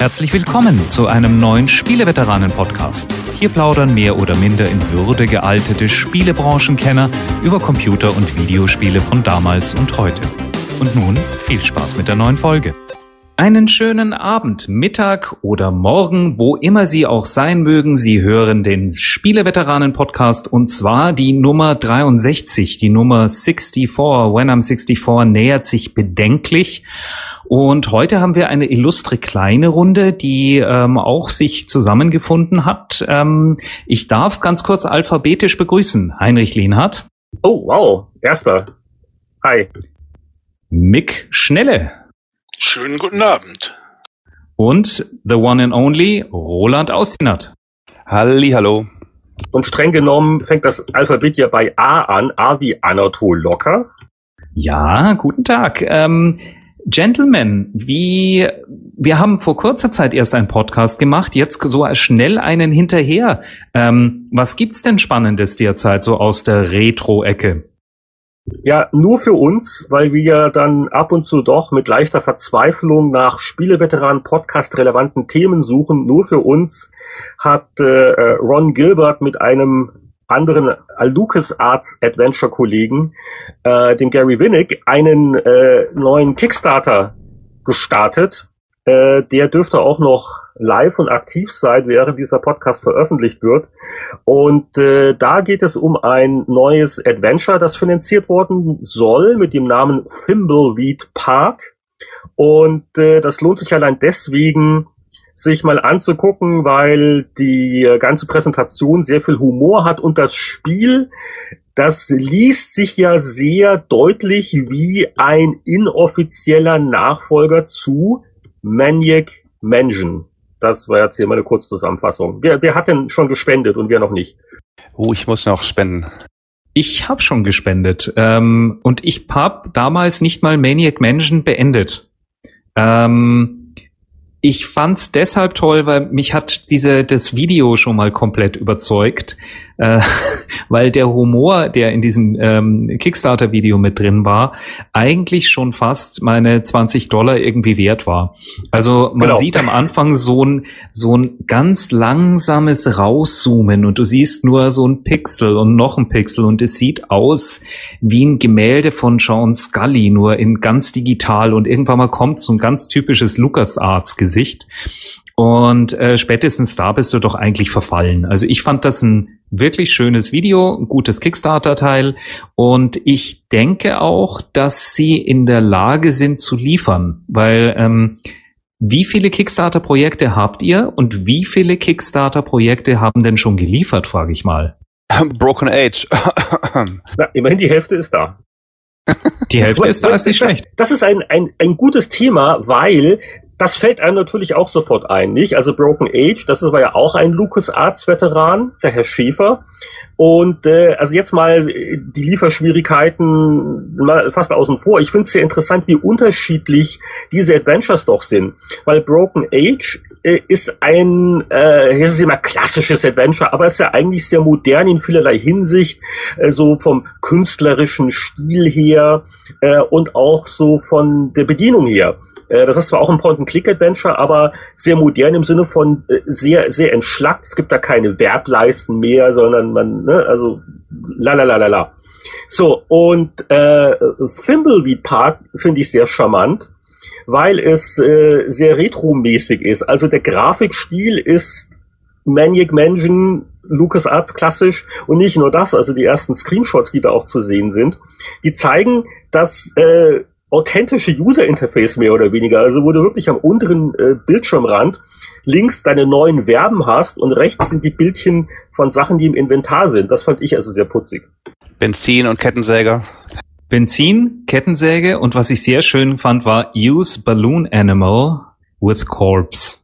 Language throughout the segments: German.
Herzlich willkommen zu einem neuen Spieleveteranen-Podcast. Hier plaudern mehr oder minder in Würde gealtete Spielebranchenkenner über Computer- und Videospiele von damals und heute. Und nun viel Spaß mit der neuen Folge. Einen schönen Abend, Mittag oder Morgen, wo immer Sie auch sein mögen. Sie hören den Spieleveteranen-Podcast und zwar die Nummer 63, die Nummer 64. When I'm 64 nähert sich bedenklich. Und heute haben wir eine illustre kleine Runde, die ähm, auch sich zusammengefunden hat. Ähm, ich darf ganz kurz alphabetisch begrüßen. Heinrich Lehnhardt. Oh, wow. Erster. Hi. Mick Schnelle. Schönen guten Abend. Und the one and only Roland Austinat. Halli, hallo. Und streng genommen fängt das Alphabet ja bei A an. A wie Anatol Locker. Ja, guten Tag. Ähm, Gentlemen, wie wir haben vor kurzer Zeit erst einen Podcast gemacht, jetzt so schnell einen hinterher. Ähm, was gibt's denn Spannendes derzeit so aus der Retro-Ecke? Ja, nur für uns, weil wir dann ab und zu doch mit leichter Verzweiflung nach Spieleveteranen Podcast relevanten Themen suchen. Nur für uns hat äh, Ron Gilbert mit einem anderen LucasArts Adventure Kollegen, äh, dem Gary Winnick, einen äh, neuen Kickstarter gestartet. Äh, der dürfte auch noch live und aktiv sein, während dieser Podcast veröffentlicht wird. Und äh, da geht es um ein neues Adventure, das finanziert worden soll mit dem Namen Thimbleweed Park. Und äh, das lohnt sich allein deswegen, sich mal anzugucken, weil die äh, ganze Präsentation sehr viel Humor hat und das Spiel, das liest sich ja sehr deutlich wie ein inoffizieller Nachfolger zu Maniac Mansion. Das war jetzt hier mal eine Kurzzusammenfassung. Wer, wer hat denn schon gespendet und wer noch nicht? Oh, ich muss noch spenden. Ich habe schon gespendet ähm, und ich habe damals nicht mal Maniac Mansion beendet. Ähm, ich fand's deshalb toll, weil mich hat diese das Video schon mal komplett überzeugt, äh, weil der Humor, der in diesem ähm, Kickstarter-Video mit drin war, eigentlich schon fast meine 20 Dollar irgendwie wert war. Also man genau. sieht am Anfang so ein so ein ganz langsames Rauszoomen und du siehst nur so ein Pixel und noch ein Pixel und es sieht aus wie ein Gemälde von Sean Scully, nur in ganz digital und irgendwann mal kommt so ein ganz typisches LucasArts Gesicht. Und äh, spätestens da bist du doch eigentlich verfallen. Also ich fand das ein wirklich schönes Video, ein gutes Kickstarter-Teil. Und ich denke auch, dass sie in der Lage sind zu liefern, weil ähm, wie viele Kickstarter-Projekte habt ihr und wie viele Kickstarter-Projekte haben denn schon geliefert, frage ich mal. Broken Age. Na, immerhin die Hälfte ist da. Die Hälfte ist da, ist nicht das, schlecht. Das ist ein, ein, ein gutes Thema, weil das fällt einem natürlich auch sofort ein, nicht? Also Broken Age, das war ja auch ein LucasArts-Veteran, der Herr Schäfer. Und äh, also jetzt mal die Lieferschwierigkeiten mal fast außen vor. Ich finde es sehr interessant, wie unterschiedlich diese Adventures doch sind. Weil Broken Age äh, ist ein, äh, es ist immer klassisches Adventure, aber es ist ja eigentlich sehr modern in vielerlei Hinsicht, äh, so vom künstlerischen Stil her äh, und auch so von der Bedienung her. Äh, das ist zwar auch ein Point-and-Click-Adventure, aber sehr modern im Sinne von äh, sehr, sehr entschlackt. Es gibt da keine Wertleisten mehr, sondern man, ne, also la la la la la. So, und äh, Thimbleweed Park finde ich sehr charmant, weil es äh, sehr retromäßig ist. Also der Grafikstil ist Maniac Mansion LucasArts klassisch und nicht nur das, also die ersten Screenshots, die da auch zu sehen sind, die zeigen, dass äh, authentische User Interface mehr oder weniger, also wo du wirklich am unteren äh, Bildschirmrand links deine neuen Verben hast und rechts sind die Bildchen von Sachen, die im Inventar sind. Das fand ich also sehr putzig. Benzin und Kettensäger. Benzin, Kettensäge und was ich sehr schön fand war Use Balloon Animal with Corpse.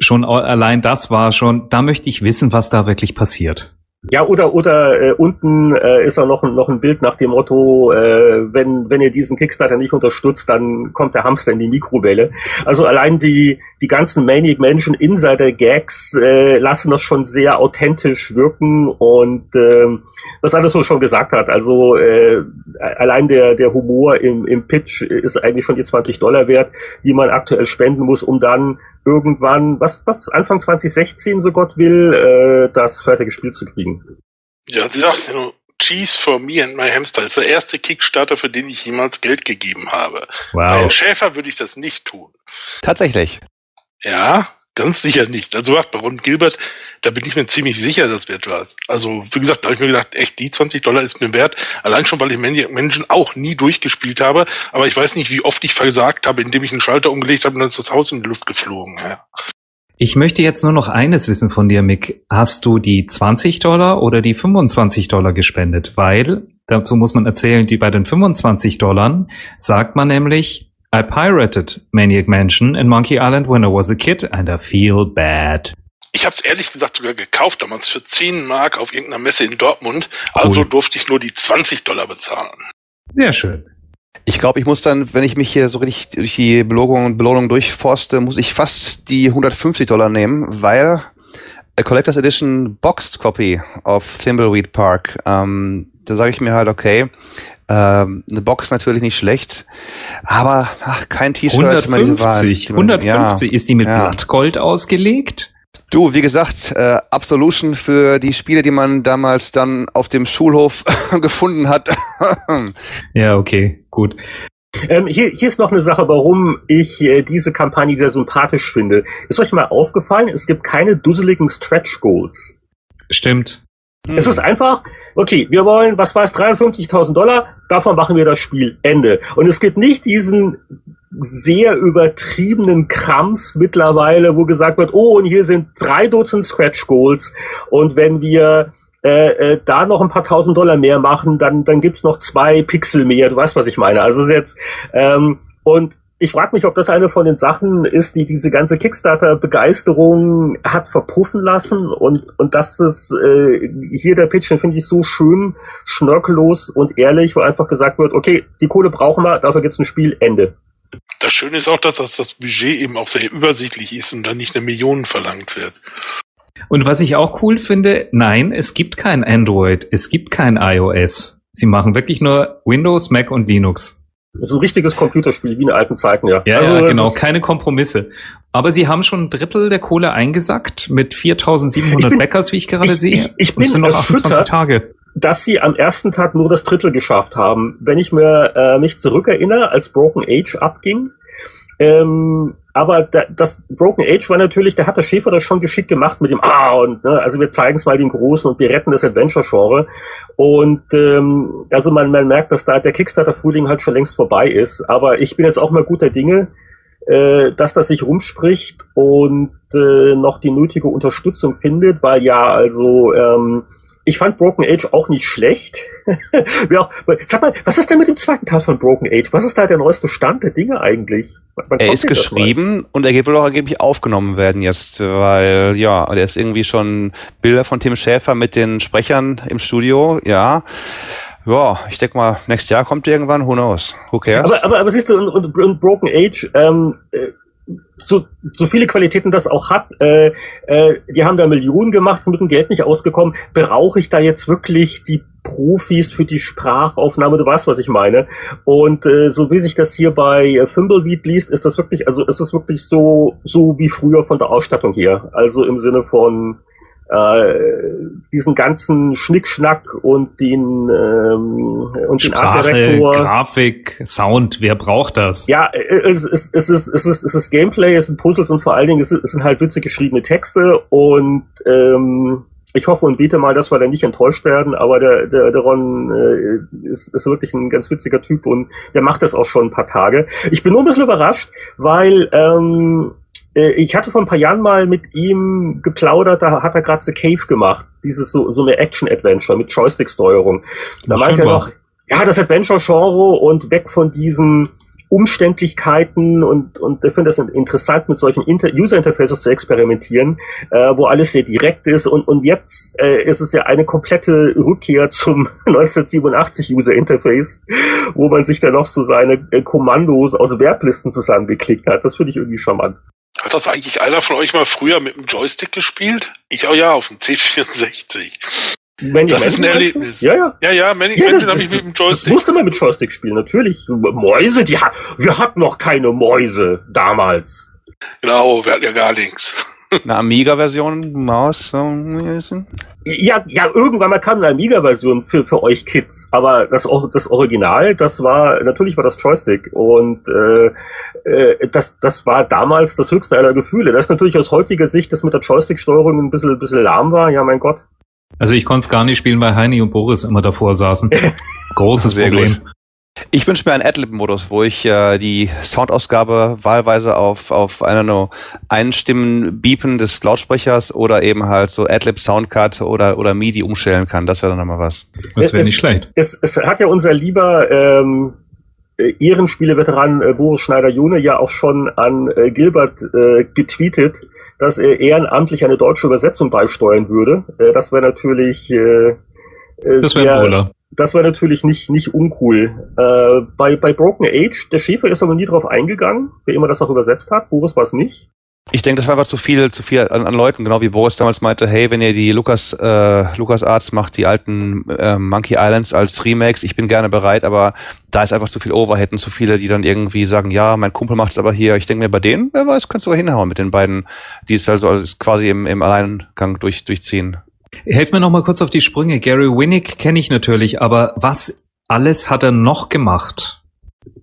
Schon allein das war schon, da möchte ich wissen, was da wirklich passiert. Ja, oder oder äh, unten äh, ist auch noch ein, noch ein Bild nach dem Motto, äh, wenn wenn ihr diesen Kickstarter nicht unterstützt, dann kommt der Hamster in die Mikrowelle. Also allein die die ganzen Maniac Mansion Insider Gags äh, lassen das schon sehr authentisch wirken und ähm, was Anderson schon gesagt hat, also äh, allein der der Humor im, im Pitch ist eigentlich schon die 20 Dollar wert, die man aktuell spenden muss, um dann irgendwann, was was Anfang 2016 so Gott will, äh, das fertige Spiel zu kriegen. Ja, sie sagt nur, Cheese for Me and My Hamster ist der erste Kickstarter, für den ich jemals Geld gegeben habe. Wow. Bei den Schäfer würde ich das nicht tun. Tatsächlich. Ja, ganz sicher nicht. Also bei Ron Gilbert, da bin ich mir ziemlich sicher, das wird was. Also, wie gesagt, da habe ich mir gedacht, echt, die 20 Dollar ist mir wert. Allein schon, weil ich Menschen auch nie durchgespielt habe. Aber ich weiß nicht, wie oft ich versagt habe, indem ich einen Schalter umgelegt habe und dann ist das Haus in die Luft geflogen. Ja. Ich möchte jetzt nur noch eines wissen von dir, Mick. Hast du die 20 Dollar oder die 25 Dollar gespendet? Weil, dazu muss man erzählen, die bei den 25 Dollar sagt man nämlich, I pirated Maniac Mansion in Monkey Island when I was a kid and I feel bad. Ich habe es ehrlich gesagt sogar gekauft, damals für 10 Mark auf irgendeiner Messe in Dortmund. Also cool. durfte ich nur die 20 Dollar bezahlen. Sehr schön. Ich glaube, ich muss dann, wenn ich mich hier so richtig durch die Belohnung und Belohnung durchforste, muss ich fast die 150 Dollar nehmen, weil a Collectors Edition Boxed Copy of Thimbleweed Park, ähm, da sage ich mir halt, okay, ähm, eine Box natürlich nicht schlecht, aber ach, kein T-Shirt. 150, 150 ja, ist die mit ja. Blattgold ausgelegt? Du, wie gesagt, äh, Absolution für die Spiele, die man damals dann auf dem Schulhof gefunden hat. ja, okay, gut. Ähm, hier, hier ist noch eine Sache, warum ich äh, diese Kampagne sehr sympathisch finde. Ist euch mal aufgefallen, es gibt keine dusseligen Stretch Goals. Stimmt. Es ist einfach, okay, wir wollen, was war es, 53.000 Dollar, davon machen wir das Spiel, Ende. Und es gibt nicht diesen sehr übertriebenen Krampf mittlerweile, wo gesagt wird, oh, und hier sind drei Dutzend Scratch Goals und wenn wir äh, äh, da noch ein paar tausend Dollar mehr machen, dann, dann gibt's noch zwei Pixel mehr. Du weißt, was ich meine. Also jetzt ähm, und ich frage mich, ob das eine von den Sachen ist, die diese ganze Kickstarter-Begeisterung hat verpuffen lassen und und das ist äh, hier der Pitch, den finde ich so schön, schnörkellos und ehrlich, wo einfach gesagt wird, okay, die Kohle brauchen wir, dafür gibt's ein Spiel, Ende. Das Schöne ist auch, dass das, das Budget eben auch sehr übersichtlich ist und dann nicht eine Million verlangt wird. Und was ich auch cool finde, nein, es gibt kein Android, es gibt kein iOS. Sie machen wirklich nur Windows, Mac und Linux. So ein richtiges Computerspiel wie in alten Zeiten, ja. Ja, also, ja genau, keine Kompromisse. Aber sie haben schon ein Drittel der Kohle eingesackt mit 4700 bin, Backers, wie ich gerade ich, sehe. Ich, ich bin noch 28 Tage dass sie am ersten Tag nur das Drittel geschafft haben. Wenn ich mir äh, mich zurückerinnere, als Broken Age abging, ähm, aber da, das Broken Age war natürlich, da hat der Schäfer das schon geschickt gemacht mit dem Ah und ne, also wir zeigen es mal den Großen und wir retten das Adventure-Genre. Und ähm, also man, man merkt, dass da der Kickstarter-Frühling halt schon längst vorbei ist. Aber ich bin jetzt auch mal guter Dinge, äh, dass das sich rumspricht und äh, noch die nötige Unterstützung findet, weil ja, also ähm, ich fand Broken Age auch nicht schlecht. ja, sag mal, was ist denn mit dem zweiten Teil von Broken Age? Was ist da der neueste Stand der Dinge eigentlich? Wann er ist geschrieben und er will auch angeblich aufgenommen werden jetzt, weil ja, der ist irgendwie schon Bilder von Tim Schäfer mit den Sprechern im Studio, ja. Ja, ich denke mal, nächstes Jahr kommt irgendwann, who knows, who cares? Aber, aber, aber siehst du, und, und Broken Age, ähm, äh, so, so viele Qualitäten das auch hat, äh, äh, die haben da Millionen gemacht, sind mit dem Geld nicht ausgekommen. Brauche ich da jetzt wirklich die Profis für die Sprachaufnahme? Du weißt, was ich meine. Und äh, so wie sich das hier bei äh, Thimbleweed liest, ist das wirklich, also ist es wirklich so, so wie früher von der Ausstattung her. Also im Sinne von äh, diesen ganzen Schnickschnack und den ähm, und Sprache, den Art Grafik, Sound, wer braucht das? Ja, es, es, es, ist, es, ist, es ist Gameplay, es sind Puzzles und vor allen Dingen es, es sind halt witzig geschriebene Texte und ähm, ich hoffe und bete mal, dass wir da nicht enttäuscht werden, aber der, der, der Ron äh, ist, ist wirklich ein ganz witziger Typ und der macht das auch schon ein paar Tage. Ich bin nur ein bisschen überrascht, weil ähm, äh, ich hatte vor ein paar Jahren mal mit ihm geplaudert, da hat er gerade The Cave gemacht. Dieses so, so eine Action-Adventure mit Joystick-Steuerung. Da meinte er noch, ja, das Adventure-Genre und weg von diesen Umständlichkeiten und, und ich finde das interessant, mit solchen Inter User-Interfaces zu experimentieren, äh, wo alles sehr direkt ist und, und jetzt äh, ist es ja eine komplette Rückkehr zum 1987 User-Interface, wo man sich dann noch so seine äh, Kommandos aus Werblisten zusammengeklickt hat. Das finde ich irgendwie charmant. Hat das eigentlich einer von euch mal früher mit dem Joystick gespielt? Ich auch ja, auf dem C64. Manic Das ist ein Erlebnis. Ja, ja. Ja, ja, Manic Ja, Mansion das- habe ich mit dem Das Joystick. musste man mit Joystick spielen, natürlich. Mäuse, die hat, wir hatten noch keine Mäuse damals. Genau, wir hatten ja gar nichts. Eine Amiga-Version, Maus, so, ein Ja, ja, irgendwann mal kam eine Amiga-Version für, für euch Kids, aber das, das Original, das war, natürlich war das Joystick und äh, äh, das, das war damals das höchste aller Gefühle. Das ist natürlich aus heutiger Sicht, das mit der Joystick-Steuerung ein bisschen, bisschen lahm war, ja mein Gott. Also ich konnte es gar nicht spielen, weil Heini und Boris immer davor saßen. Großes Problem. gut. Ich wünsche mir einen Adlib-Modus, wo ich äh, die Soundausgabe wahlweise auf, auf eine nur Einstimmen Beepen des Lautsprechers oder eben halt so Adlib Soundcard oder, oder MIDI umstellen kann. Das wäre dann nochmal was. Das wäre nicht schlecht. Es, es hat ja unser lieber ähm, äh, Ehrenspiele-Veteran äh, Boris Schneider-June ja auch schon an äh, Gilbert äh, getweetet, dass er ehrenamtlich eine deutsche Übersetzung beisteuern würde. Äh, das wäre natürlich äh, äh, Das wäre sehr- ein Brüller. Das war natürlich nicht, nicht uncool. Äh, bei, bei Broken Age, der Schäfer ist aber nie drauf eingegangen, wer immer das auch übersetzt hat. Boris war es nicht. Ich denke, das war einfach zu viel, zu viel an, an Leuten, genau wie Boris damals meinte, hey, wenn ihr die Lukas, äh, Lukas Arts macht, die alten äh, Monkey Islands als Remakes, ich bin gerne bereit, aber da ist einfach zu viel Overhead und zu viele, die dann irgendwie sagen, ja, mein Kumpel macht es aber hier. Ich denke mir, bei denen, wer weiß, kannst du aber hinhauen mit den beiden, die es also als quasi im, im Alleingang durch, durchziehen. Helft mir noch mal kurz auf die Sprünge. Gary Winnick kenne ich natürlich, aber was alles hat er noch gemacht?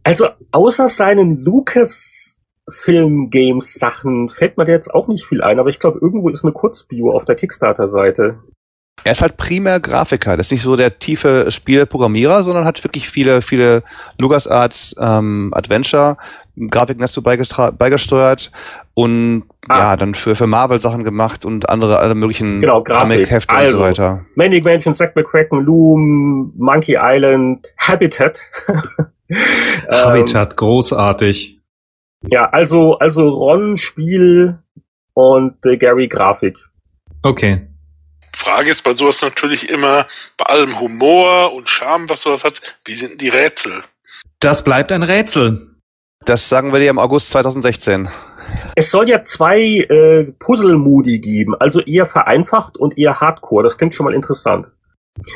Also außer seinen Lucas-Film-Games-Sachen fällt mir da jetzt auch nicht viel ein, aber ich glaube, irgendwo ist eine Kurzbio auf der Kickstarter-Seite. Er ist halt primär Grafiker. Das ist nicht so der tiefe Spielprogrammierer, sondern hat wirklich viele, viele LucasArts ähm, Adventure Grafiken dazu beigesteuert und Ah. ja, dann für, für Marvel Sachen gemacht und andere, alle möglichen Genau. Comic-Hefte und Also. so weiter. Manic Mansion, Zack McCracken, Loom, Monkey Island, Habitat. Habitat, großartig. Ja, also, also Ron Spiel und äh, Gary Grafik. Okay. Frage ist bei sowas natürlich immer, bei allem Humor und Charme, was sowas hat, wie sind die Rätsel? Das bleibt ein Rätsel. Das sagen wir dir im August 2016. Es soll ja zwei äh, Puzzle-Modi geben, also eher vereinfacht und eher Hardcore. Das klingt schon mal interessant.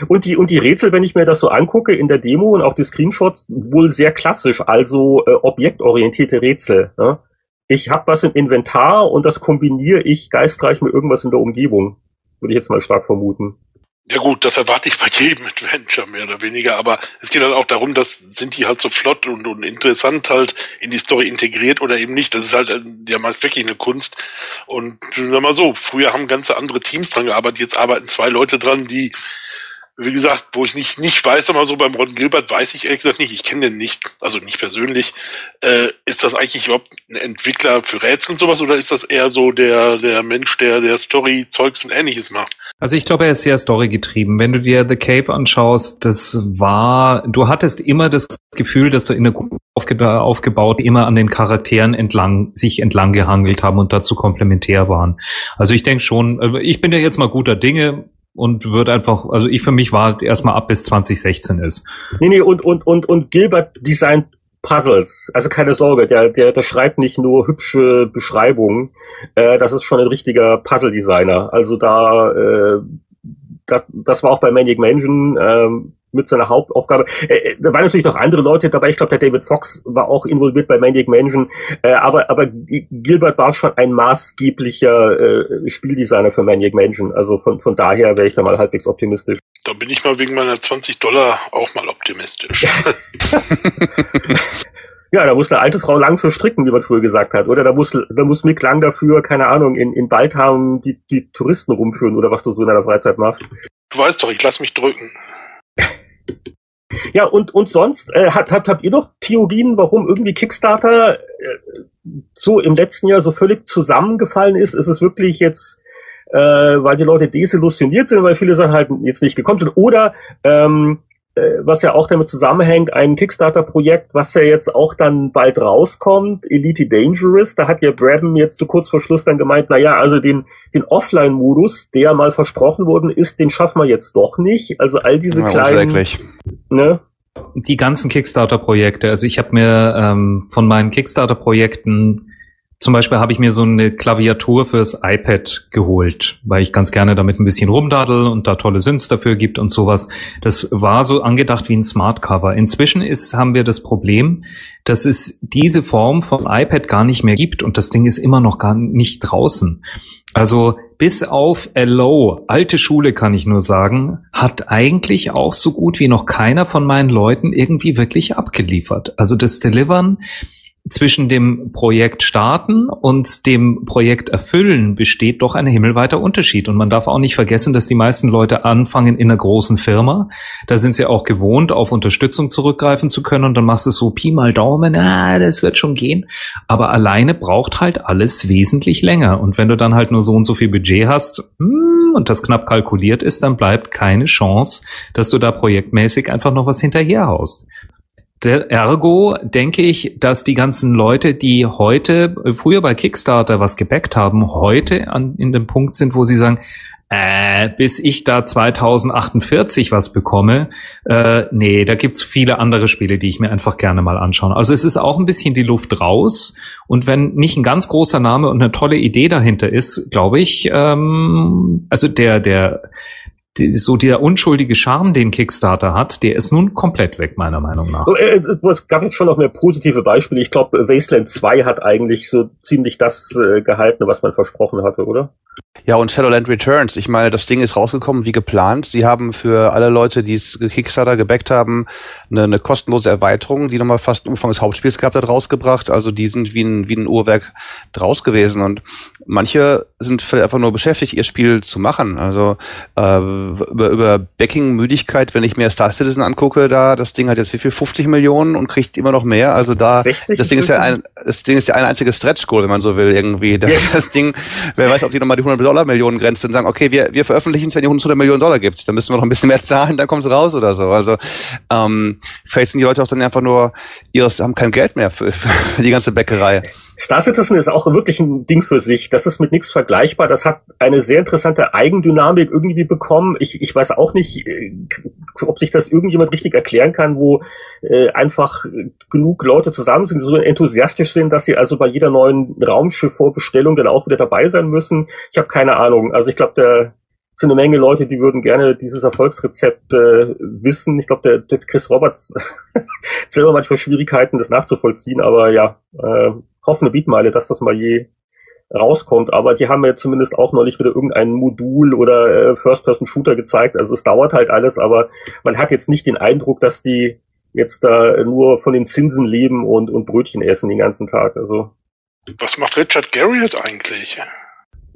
Und die, und die Rätsel, wenn ich mir das so angucke in der Demo und auch die Screenshots, wohl sehr klassisch, also äh, objektorientierte Rätsel. Ne? Ich habe was im Inventar und das kombiniere ich geistreich mit irgendwas in der Umgebung. Würde ich jetzt mal stark vermuten. Ja gut, das erwarte ich bei jedem Adventure mehr oder weniger, aber es geht halt auch darum, dass sind die halt so flott und, und interessant halt in die Story integriert oder eben nicht. Das ist halt äh, ja meist wirklich eine Kunst. Und sag mal so, früher haben ganze andere Teams dran gearbeitet, jetzt arbeiten zwei Leute dran, die wie gesagt, wo ich nicht, nicht weiß, aber so beim Ron Gilbert weiß ich ehrlich gesagt nicht, ich kenne den nicht, also nicht persönlich. Äh, ist das eigentlich überhaupt ein Entwickler für Rätsel und sowas oder ist das eher so der, der Mensch, der, der Story, Zeugs und ähnliches macht? Also ich glaube, er ist sehr storygetrieben. Wenn du dir The Cave anschaust, das war, du hattest immer das Gefühl, dass du in der Gruppe aufge aufgebaut, immer an den Charakteren entlang, sich entlang gehangelt haben und dazu komplementär waren. Also ich denke schon, also ich bin ja jetzt mal guter Dinge und würde einfach, also ich für mich war erstmal ab bis 2016 ist. Nee, nee, und, und, und, und Gilbert designt Puzzles. Also keine Sorge, der, der, der schreibt nicht nur hübsche Beschreibungen. Äh, das ist schon ein richtiger Puzzle-Designer. Also da, äh, das, das war auch bei Maniac Mansion ähm, mit seiner Hauptaufgabe. Äh, da waren natürlich noch andere Leute dabei. Ich glaube, der David Fox war auch involviert bei Maniac Mansion. Äh, aber, aber Gilbert war schon ein maßgeblicher äh, Spieldesigner für Maniac Mansion. Also von, von daher wäre ich da mal halbwegs optimistisch. Da bin ich mal wegen meiner 20 Dollar auch mal optimistisch. Ja, da muss eine alte Frau lang für stricken, wie man früher gesagt hat. Oder da muss, da muss Mick lang dafür, keine Ahnung, in, in Baldhaven die, die Touristen rumführen oder was du so in deiner Freizeit machst. Du weißt doch, ich lass mich drücken. Ja, und, und sonst, äh, habt, habt, habt ihr noch Theorien, warum irgendwie Kickstarter äh, so im letzten Jahr so völlig zusammengefallen ist? Ist es wirklich jetzt, äh, weil die Leute desillusioniert sind, weil viele Sachen halt jetzt nicht gekommen sind? Oder ähm, äh, was ja auch damit zusammenhängt, ein Kickstarter-Projekt, was ja jetzt auch dann bald rauskommt, Elite Dangerous, da hat ja Brabham jetzt so kurz vor Schluss dann gemeint, na ja, also den, den Offline-Modus, der mal versprochen worden ist, den schaffen wir jetzt doch nicht. Also all diese Ja, kleinen, unsäglich. ne? Die ganzen Kickstarter-Projekte, also ich habe mir ähm, von meinen Kickstarter-Projekten Zum Beispiel habe ich mir so eine Klaviatur fürs iPad geholt, weil ich ganz gerne damit ein bisschen rumdaddel und da tolle Synths dafür gibt und sowas. Das war so angedacht wie ein Smart Cover. Inzwischen ist, haben wir das Problem, dass es diese Form vom iPad gar nicht mehr gibt und das Ding ist immer noch gar nicht draußen. Also bis auf Hello, alte Schule kann ich nur sagen, hat eigentlich auch so gut wie noch keiner von meinen Leuten irgendwie wirklich abgeliefert. Also das Delivern zwischen dem Projekt starten und dem Projekt erfüllen besteht doch ein himmelweiter Unterschied. Und man darf auch nicht vergessen, dass die meisten Leute anfangen in einer großen Firma. Da sind sie auch gewohnt, auf Unterstützung zurückgreifen zu können. Und dann machst du so Pi mal Daumen, ah, das wird schon gehen. Aber alleine braucht halt alles wesentlich länger. Und wenn du dann halt nur so und so viel Budget hast, hm, und das knapp kalkuliert ist, dann bleibt keine Chance, dass du da projektmäßig einfach noch was hinterherhaust. Ergo denke ich, dass die ganzen Leute, die heute, äh, früher bei Kickstarter was gebackt haben, heute an, in dem Punkt sind, wo sie sagen, äh, bis ich da 2048 was bekomme, äh, nee, da gibt's viele andere Spiele, die ich mir einfach gerne mal anschaue. Also es ist auch ein bisschen die Luft raus und wenn nicht ein ganz großer Name und eine tolle Idee dahinter ist, glaube ich, ähm, also der, der so der unschuldige Charme, den Kickstarter hat, der ist nun komplett weg, meiner Meinung nach. Äh, es gab jetzt schon noch mehr positive Beispiele. Ich glaube, Wasteland 2 hat eigentlich so ziemlich das äh, gehalten, was man versprochen hatte, oder? Ja, und Shadowland Returns. Ich meine, das Ding ist rausgekommen wie geplant. Sie haben für alle Leute, die es Kickstarter gebackt haben, eine, eine kostenlose Erweiterung, die nochmal fast den Umfang des Hauptspiels gehabt hat, rausgebracht. Also die sind wie ein, wie ein Uhrwerk draus gewesen. Und manche sind vielleicht einfach nur beschäftigt, ihr Spiel zu machen. Also äh, über, über Backing-Müdigkeit, wenn ich mir Star Citizen angucke, da das Ding hat jetzt wie viel? 50 Millionen und kriegt immer noch mehr. Also da 60 das Ding ist ja ein das Ding ist ja ein einziges Stretch-Goal, wenn man so will, irgendwie. Das, ja. das Ding, wer weiß, ob die nochmal die 100 Dollar Millionen Grenze und sagen, okay, wir, wir veröffentlichen es, wenn ihr 100 Millionen Dollar gibt, dann müssen wir noch ein bisschen mehr zahlen, dann kommt es raus oder so. Also ähm, vielleicht sind die Leute auch dann einfach nur, ihres haben kein Geld mehr für, für die ganze Bäckerei. Star Citizen ist auch wirklich ein Ding für sich. Das ist mit nichts vergleichbar. Das hat eine sehr interessante Eigendynamik irgendwie bekommen. Ich, ich weiß auch nicht, äh, ob sich das irgendjemand richtig erklären kann, wo äh, einfach genug Leute zusammen sind, die so enthusiastisch sind, dass sie also bei jeder neuen Raumschiff-Vorbestellung dann auch wieder dabei sein müssen. Ich habe keine Ahnung. Also ich glaube, der sind eine Menge Leute, die würden gerne dieses Erfolgsrezept äh, wissen. Ich glaube, der, der Chris Roberts selber manchmal Schwierigkeiten, das nachzuvollziehen, aber ja, äh, hoffende Beatmeile, dass das mal je rauskommt. Aber die haben ja zumindest auch neulich wieder irgendein Modul oder äh, First-Person-Shooter gezeigt. Also es dauert halt alles, aber man hat jetzt nicht den Eindruck, dass die jetzt da nur von den Zinsen leben und, und Brötchen essen den ganzen Tag. Also. Was macht Richard Garriott eigentlich?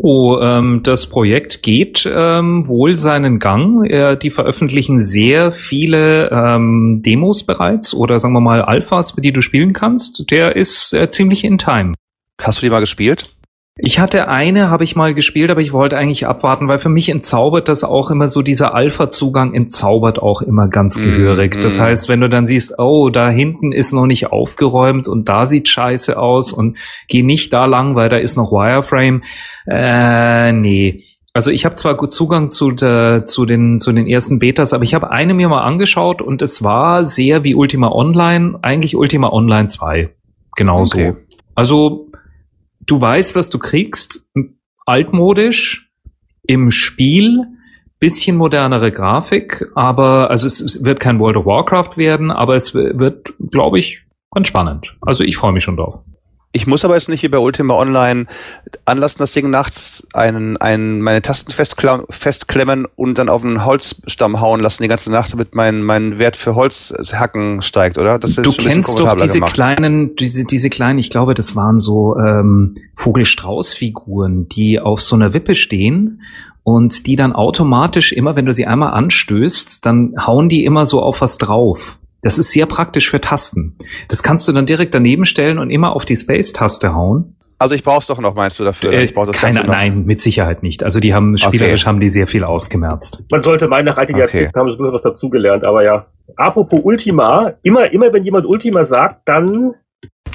Oh, ähm, das Projekt geht ähm, wohl seinen Gang. Äh, die veröffentlichen sehr viele ähm, Demos bereits oder sagen wir mal Alphas, die du spielen kannst. Der ist äh, ziemlich in Time. Hast du die mal gespielt? Ich hatte eine, habe ich mal gespielt, aber ich wollte eigentlich abwarten, weil für mich entzaubert das auch immer so, dieser Alpha-Zugang entzaubert auch immer ganz mhm, gehörig. Mm, Das heißt, wenn du dann siehst, oh, da hinten ist noch nicht aufgeräumt und da sieht scheiße aus und geh nicht da lang, weil da ist noch Wireframe. Äh, nee. Also ich habe zwar gut Zugang zu, der, zu, den, zu den ersten Betas, aber ich habe eine mir mal angeschaut und es war sehr wie Ultima Online, eigentlich Ultima Online 2. Genauso. Okay. Also du weißt, was du kriegst, altmodisch im Spiel, bisschen modernere Grafik, aber also es, es wird kein World of Warcraft werden, aber es wird, glaube ich, ganz spannend. Also ich freue mich schon drauf. Ich muss aber jetzt nicht hier bei Ultima Online anlassen, das Ding nachts einen, einen, meine Tasten festklemmen und dann auf einen Holzstamm hauen lassen die ganze Nacht, damit mein, mein Wert für Holzhacken steigt, oder? Das ist du kennst doch diese gemacht. kleinen, diese, diese kleinen, ich glaube, das waren so ähm, Vogelstrauß-Figuren, die auf so einer Wippe stehen und die dann automatisch immer, wenn du sie einmal anstößt, dann hauen die immer so auf was drauf. Das ist sehr praktisch für Tasten. Das kannst du dann direkt daneben stellen und immer auf die Space-Taste hauen. Also ich brauch's doch noch, meinst du dafür? Äh, ich brauch das keine, nein, mit Sicherheit nicht. Also die haben spielerisch okay. haben die sehr viel ausgemerzt. Man sollte meinen, nach einigen okay. Jahrzehnten haben sie ein bisschen was dazugelernt, aber ja. Apropos Ultima, immer, immer wenn jemand Ultima sagt, dann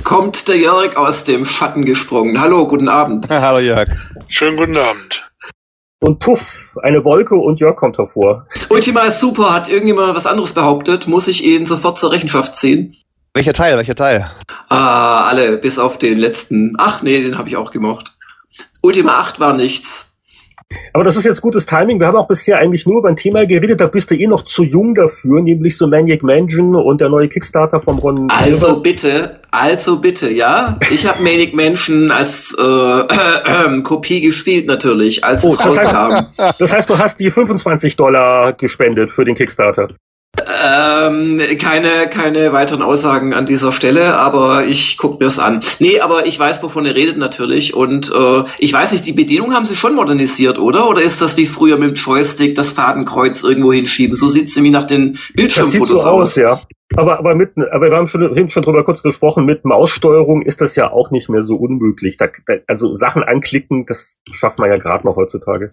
kommt der Jörg aus dem Schatten gesprungen. Hallo, guten Abend. Hallo Jörg. Schönen guten Abend und puff, eine Wolke und Jörg kommt hervor. Ultima ist super, hat irgendjemand was anderes behauptet, muss ich ihn sofort zur Rechenschaft ziehen? Welcher Teil? Welcher Teil? Ah, alle, bis auf den letzten. Ach nee, den habe ich auch gemocht. Ultima 8 war nichts. Aber das ist jetzt gutes Timing. Wir haben auch bisher eigentlich nur über ein Thema geredet, da bist du eh noch zu jung dafür, nämlich so Maniac Mansion und der neue Kickstarter vom Ron. Also Gilbert. bitte, also bitte, ja. Ich habe Manic Mansion als äh, äh, äh, Kopie gespielt natürlich, als Oh, es das heißt- rauskam. Das heißt, du hast die 25 Dollar gespendet für den Kickstarter. Ähm, keine, keine weiteren Aussagen an dieser Stelle, aber ich guck mir's an. Nee, aber ich weiß, wovon ihr redet natürlich. Und äh, ich weiß nicht, die Bedienung haben sie schon modernisiert, oder? Oder ist das wie früher mit dem Joystick das Fadenkreuz irgendwo hinschieben? So sieht's nämlich nach den Das sieht Bildschirmfotos so aus, ja. Aber, aber mit, aber wir haben schon, eben schon drüber kurz gesprochen, mit Maussteuerung ist das ja auch nicht mehr so unmöglich. Da, also Sachen anklicken, das schafft man ja gerade noch heutzutage.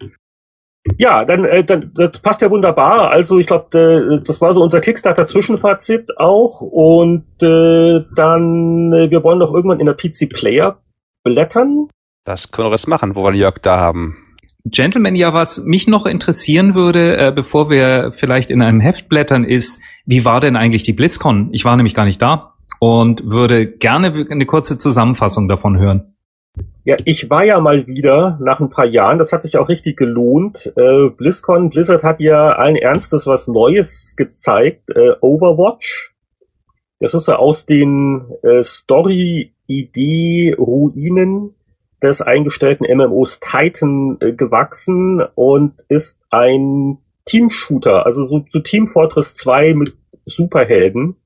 Ja, dann, äh, dann das passt ja wunderbar. Also ich glaube, äh, das war so unser Kickstarter-Zwischenfazit auch. Und äh, dann, äh, wir wollen doch irgendwann in der PC Player blättern. Das können wir jetzt machen, wo wir Jörg da haben. Gentlemen, ja, was mich noch interessieren würde, äh, bevor wir vielleicht in einem Heft blättern, ist, wie war denn eigentlich die BlizzCon? Ich war nämlich gar nicht da und würde gerne eine kurze Zusammenfassung davon hören. Ja, ich war ja mal wieder nach ein paar Jahren, das hat sich auch richtig gelohnt. Äh, BlizzCon, Blizzard hat ja allen Ernstes was Neues gezeigt, äh, Overwatch. Das ist ja aus den äh, Story-Idee-Ruinen des eingestellten MMOs Titan äh, gewachsen und ist ein Team-Shooter, also so zu Team Fortress 2 mit Superhelden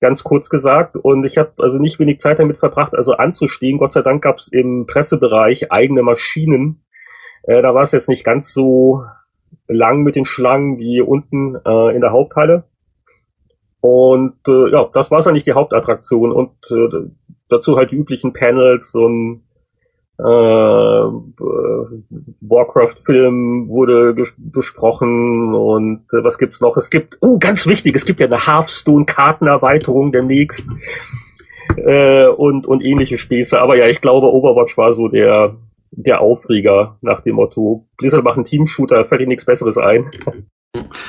ganz kurz gesagt. Und ich habe also nicht wenig Zeit damit verbracht, also anzustehen. Gott sei Dank gab es im Pressebereich eigene Maschinen. Äh, da war es jetzt nicht ganz so lang mit den Schlangen wie unten äh, in der Haupthalle. Und äh, ja, das war eigentlich die Hauptattraktion. Und äh, dazu halt die üblichen Panels, ein äh, Warcraft-Film wurde besprochen und äh, was gibt's noch? Es gibt, oh, ganz wichtig, es gibt ja eine Hearthstone-Kartenerweiterung demnächst äh, und, und ähnliche Späße. Aber ja, ich glaube, Overwatch war so der, der Aufreger nach dem Motto, Blizzard macht einen Team-Shooter, fällt ihnen nichts Besseres ein.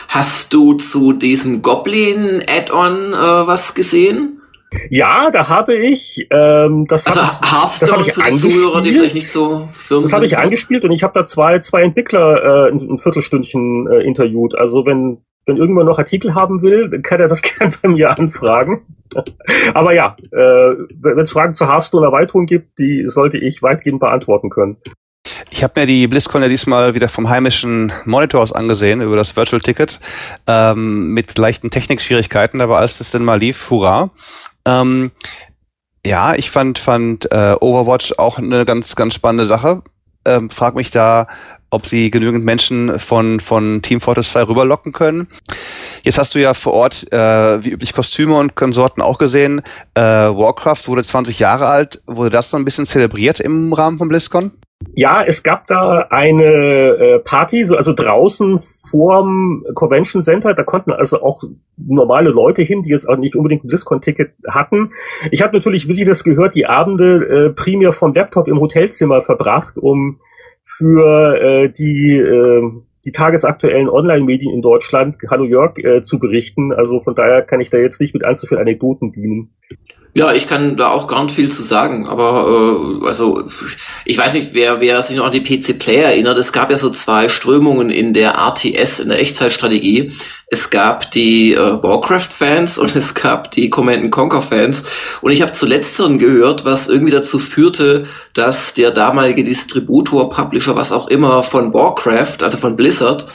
Hast du zu diesem Goblin-Add-on äh, was gesehen? Ja, da habe ich, ähm, das Also hab ich, das Hearthstone hab ich für die Zuhörer, die angespielt. vielleicht nicht so firm Das habe ich angespielt und ich habe da zwei, zwei Entwickler äh, ein, ein Viertelstündchen äh, interviewt. Also wenn, wenn irgendjemand noch Artikel haben will, dann kann er das gern bei mir anfragen. Aber ja, äh, wenn es Fragen zur Hearthstone-Erweiterung gibt, die sollte ich weitgehend beantworten können. Ich habe mir die BlizzCon ja diesmal wieder vom heimischen Monitor aus angesehen, über das Virtual Ticket, ähm, mit leichten Technikschwierigkeiten, aber als das denn mal lief, hurra. Ähm, ja, ich fand, fand äh, Overwatch auch eine ganz, ganz spannende Sache. Ähm, frag mich da, ob sie genügend Menschen von, von Team Fortress 2 rüberlocken können. Jetzt hast du ja vor Ort, äh, wie üblich, Kostüme und Konsorten auch gesehen. Äh, Warcraft wurde 20 Jahre alt. Wurde das so ein bisschen zelebriert im Rahmen von BlizzCon? Ja, es gab da eine äh, Party, so, also draußen vorm Convention Center. Da konnten also auch normale Leute hin, die jetzt auch nicht unbedingt ein BlizzCon-Ticket hatten. Ich habe natürlich, wie Sie das gehört, die Abende äh, primär vom Laptop im Hotelzimmer verbracht, um für äh, die äh, die tagesaktuellen Online-Medien in Deutschland, Hallo Jörg, äh, zu berichten. Also von daher kann ich da jetzt nicht mit allzu vielen Anekdoten dienen. Ja, ich kann da auch gar nicht viel zu sagen, aber äh, also ich weiß nicht, wer, wer sich noch an die PC Player erinnert. Es gab ja so zwei Strömungen in der RTS, in der Echtzeitstrategie. Es gab die äh, Warcraft-Fans und es gab die Command Conquer-Fans. Und ich habe zu letzteren gehört, was irgendwie dazu führte, dass der damalige Distributor, Publisher, was auch immer von Warcraft, also von Blizzard,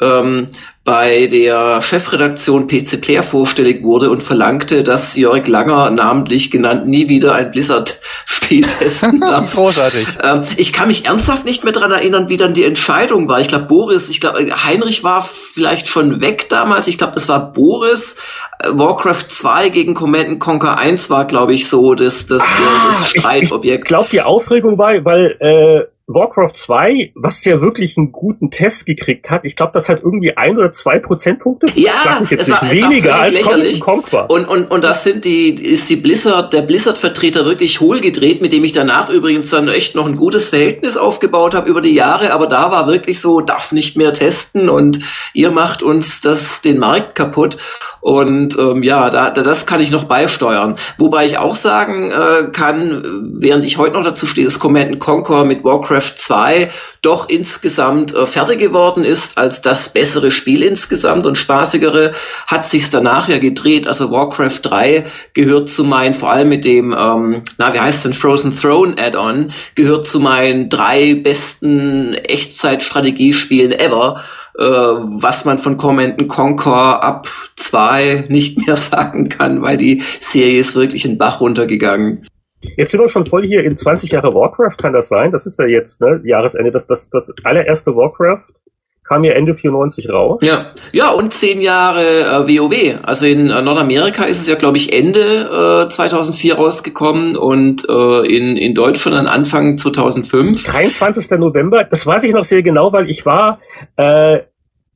ähm, bei der Chefredaktion PC Player vorstellig wurde und verlangte, dass Jörg Langer, namentlich genannt, nie wieder ein Blizzard-Spiel testen darf. Großartig. Ähm, ich kann mich ernsthaft nicht mehr dran erinnern, wie dann die Entscheidung war. Ich glaube, Boris, ich glaube, Heinrich war vielleicht schon weg damals. Ich glaube, es war Boris. Äh, Warcraft 2 gegen Command Conquer 1 war, glaube ich, so das, das, das ich- Ich Streitobjekt. glaube, die Aufregung war, weil äh, Warcraft 2, was ja wirklich einen guten Test gekriegt hat, ich glaube, das hat irgendwie ein oder zwei Prozentpunkte. Ja, Sag mich jetzt nicht. war- war weniger als lächerlich. Conquer. Und, und, und das sind die, ist die Blizzard, der Blizzard-Vertreter wirklich hohl gedreht, mit dem ich danach übrigens dann echt noch ein gutes Verhältnis aufgebaut habe über die Jahre, aber da war wirklich so, darf nicht mehr testen und ihr macht uns das, den Markt kaputt. Und ähm, ja, da, da, das kann ich noch beisteuern. Wobei ich auch sagen äh, kann, während ich heute noch dazu stehe, dass Command Conquer mit Warcraft 2 doch insgesamt äh, fertig geworden ist als das bessere Spiel insgesamt und spaßigere, hat sich's danach ja gedreht. Also Warcraft 3 gehört zu meinen, vor allem mit dem, ähm, na, wie heißt denn, Frozen Throne Add-on, gehört zu meinen drei besten Echtzeitstrategiespielen ever äh, was man von Command Conquer ab zwei nicht mehr sagen kann, weil die Serie ist wirklich in Bach runtergegangen. Jetzt sind wir schon voll hier in 20 Jahre Warcraft, kann das sein? Das ist ja jetzt, ne, Jahresende, das, das, das allererste Warcraft kam ja Ende 94 raus. Ja, ja und zehn Jahre äh, WoW. Also in äh, Nordamerika ist es ja, glaube ich, Ende äh, 2004 rausgekommen und äh, in, in Deutschland dann Anfang 2005. 23. November, das weiß ich noch sehr genau, weil ich war äh,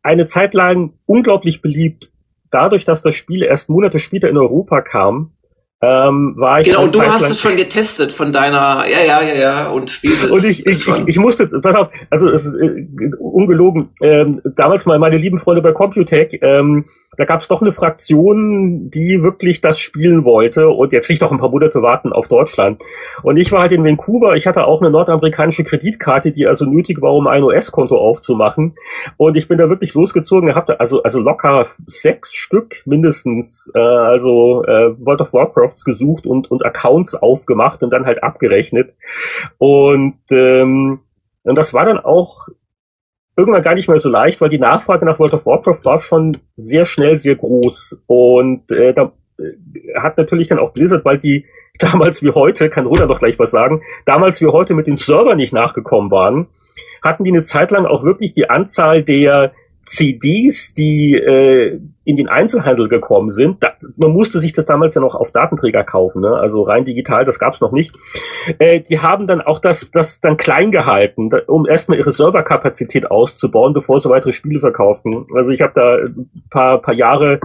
eine Zeit lang unglaublich beliebt. Dadurch, dass das Spiel erst Monate später in Europa kam, ähm, war ich genau, und du hast es schon getestet von deiner, ja, ja, ja, ja, und spielst es. Und ich, ich, ich, ich musste, pass auf, also es ist äh, ungelogen, ähm, damals mal meine lieben Freunde bei Computech, ähm, da gab es doch eine Fraktion, die wirklich das spielen wollte und jetzt nicht doch ein paar Monate warten auf Deutschland. Und ich war halt in Vancouver, ich hatte auch eine nordamerikanische Kreditkarte, die also nötig war, um ein US-Konto aufzumachen. Und ich bin da wirklich losgezogen, hab da also, also locker sechs Stück mindestens, äh, also äh, World of Warcraft Microsofts gesucht und, und Accounts aufgemacht und dann halt abgerechnet. Und, ähm, und das war dann auch irgendwann gar nicht mehr so leicht, weil die Nachfrage nach World of Warcraft war schon sehr schnell sehr groß. Und äh, da äh, hat natürlich dann auch Blizzard, weil die damals wie heute, kann Ruder noch gleich was sagen, damals wie heute mit den Servern nicht nachgekommen waren, hatten die eine Zeit lang auch wirklich die Anzahl der CDs, die äh, in den Einzelhandel gekommen sind, da, man musste sich das damals ja noch auf Datenträger kaufen, ne? also rein digital, das gab's noch nicht. Äh, die haben dann auch das, das dann klein gehalten, da, um erstmal ihre Serverkapazität auszubauen, bevor sie weitere Spiele verkauften. Also ich habe da ein paar, paar Jahre,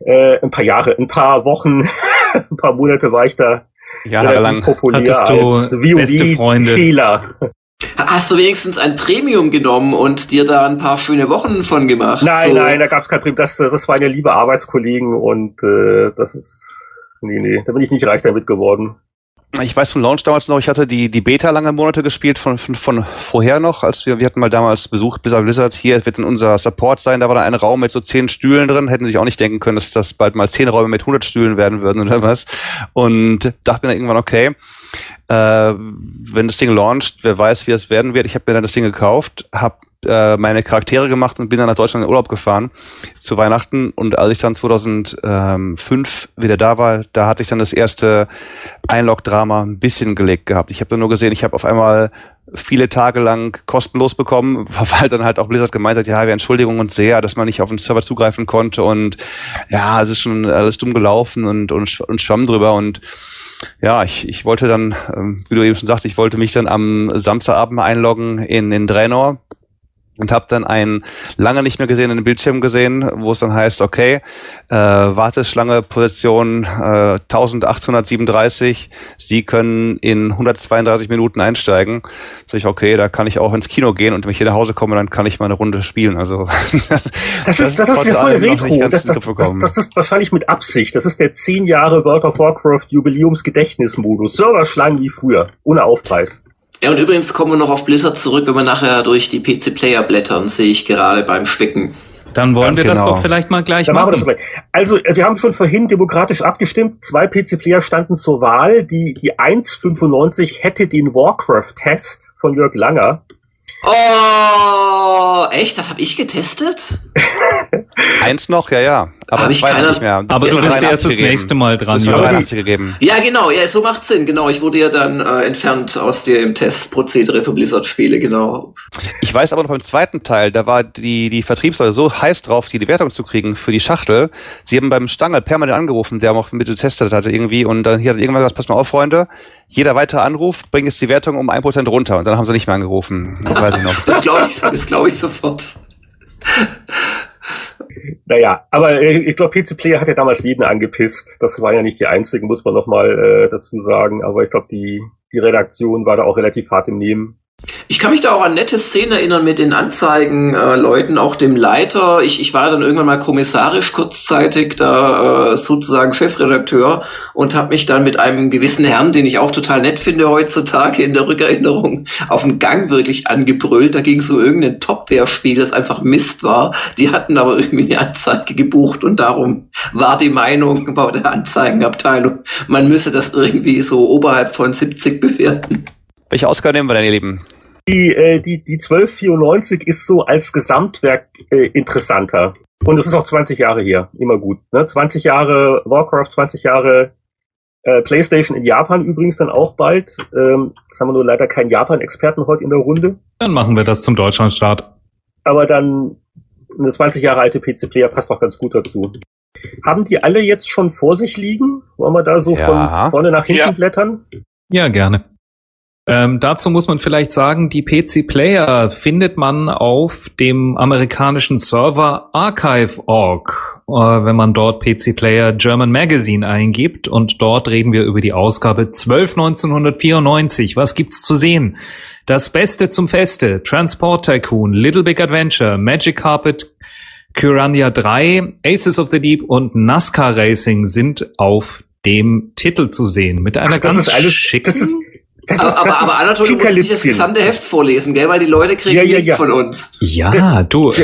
äh, ein paar Jahre, ein paar Wochen, ein paar Monate war ich da jahrelang populär Hattest du als beste Freunde. Fehler. Hast du wenigstens ein Premium genommen und dir da ein paar schöne Wochen von gemacht? Nein, so. nein, da gab es kein Premium. Das, das waren ja liebe Arbeitskollegen und äh, das ist. Nee, nee, da bin ich nicht reich damit geworden. Ich weiß vom Launch damals noch, ich hatte die, die Beta lange Monate gespielt von, von, von vorher noch, als wir, wir hatten mal damals besucht, Blizzard Blizzard, hier wird in unser Support sein, da war da ein Raum mit so zehn Stühlen drin, hätten sich auch nicht denken können, dass das bald mal zehn Räume mit 100 Stühlen werden würden oder was. Und dachte mir dann irgendwann, okay, äh, wenn das Ding launcht, wer weiß, wie es werden wird. Ich habe mir dann das Ding gekauft, habe äh, meine Charaktere gemacht und bin dann nach Deutschland in Urlaub gefahren zu Weihnachten. Und als ich dann 2005 wieder da war, da hatte ich dann das erste Einlog-Drama ein bisschen gelegt gehabt. Ich habe dann nur gesehen, ich habe auf einmal viele Tage lang kostenlos bekommen, weil dann halt auch Blizzard gemeint hat, ja, wir Entschuldigung und sehr, dass man nicht auf den Server zugreifen konnte und ja, es ist schon alles dumm gelaufen und, und, und schwamm drüber und ja, ich, ich wollte dann, ähm, wie du eben schon sagst, ich wollte mich dann am Samstagabend einloggen in, in Draenor und habe dann einen lange nicht mehr gesehenen Bildschirm gesehen, wo es dann heißt, okay, äh, Warteschlange Position äh, 1837, Sie können in 132 Minuten einsteigen. Sag ich, okay, da kann ich auch ins Kino gehen und wenn ich hier nach Hause komme, dann kann ich mal eine Runde spielen. Also das, das ist das, ist ja voll Retro. Das, das, das, das, ist wahrscheinlich mit Absicht. Das ist der 10 Jahre World of Warcraft Jubiläumsgedächtnismodus. Serverschlangen wie früher, ohne Aufpreis. Ja, und übrigens kommen wir noch auf Blizzard zurück, wenn wir nachher durch die PC-Player blättern, sehe ich gerade beim Spicken. Dann wollen Ganz wir genau. das doch vielleicht mal gleich Dann machen. machen also, äh, wir haben schon vorhin demokratisch abgestimmt. Zwei PC-Player standen zur Wahl. Die, die 1.95 hätte den Warcraft-Test von Jörg Langer. Oh, echt? Das habe ich getestet? Eins noch, ja, ja. Aber ich keine, nicht mehr. Aber du bist erst das nächste Mal dran. Das 83 gegeben. Ja, genau. Ja, so macht Sinn. Genau. Ich wurde ja dann äh, entfernt aus dem Testprozedere für Blizzard-Spiele. Genau. Ich weiß aber noch beim zweiten Teil, da war die, die Vertriebsleute so heiß drauf, die, die Wertung zu kriegen für die Schachtel. Sie haben beim Stangel permanent angerufen, der auch mit getestet hatte irgendwie. Und dann hier hat irgendwann gesagt, pass mal auf, Freunde. Jeder weitere Anruf bringt jetzt die Wertung um ein Prozent runter. Und dann haben sie nicht mehr angerufen. Das weiß ich noch. das glaube ich, das glaube ich sofort. Naja, aber ich glaube, PC Player hat ja damals jeden angepisst. Das waren ja nicht die einzigen, muss man nochmal äh, dazu sagen. Aber ich glaube, die, die Redaktion war da auch relativ hart im Nehmen. Ich kann mich da auch an nette Szenen erinnern mit den Anzeigenleuten, äh, auch dem Leiter. Ich, ich war dann irgendwann mal kommissarisch kurzzeitig da äh, sozusagen Chefredakteur und habe mich dann mit einem gewissen Herrn, den ich auch total nett finde heutzutage in der Rückerinnerung, auf dem Gang wirklich angebrüllt. Da ging es um irgendein Topware-Spiel, das einfach Mist war. Die hatten aber irgendwie eine Anzeige gebucht und darum war die Meinung bei der Anzeigenabteilung, man müsse das irgendwie so oberhalb von 70 bewerten. Welche Ausgabe nehmen wir denn, ihr Lieben? Die, äh, die, die 1294 ist so als Gesamtwerk äh, interessanter. Und es ist auch 20 Jahre hier. Immer gut. Ne? 20 Jahre Warcraft, 20 Jahre äh, PlayStation in Japan übrigens dann auch bald. Ähm, jetzt haben wir nur leider keinen Japan-Experten heute in der Runde. Dann machen wir das zum Deutschlandstart. Aber dann eine 20 Jahre alte PC-Player passt auch ganz gut dazu. Haben die alle jetzt schon vor sich liegen? Wollen wir da so Ja. von vorne nach hinten Ja. blättern? Ja, gerne. Ähm, dazu muss man vielleicht sagen, die PC Player findet man auf dem amerikanischen Server archive.org, äh, wenn man dort PC Player German Magazine eingibt und dort reden wir über die Ausgabe 12 1994. Was gibt's zu sehen? Das Beste zum Feste, Transport Tycoon, Little Big Adventure, Magic Carpet, Kyrandia 3, Aces of the Deep und NASCAR Racing sind auf dem Titel zu sehen. Mit einer Ach, das ganz ist alles- schicken das ist- Das Aber, ist- aber, aber Anatol, du musst nicht das gesamte Heft vorlesen, gell? Weil die Leute kriegen Ja, ja, ja. von uns. Ja, du.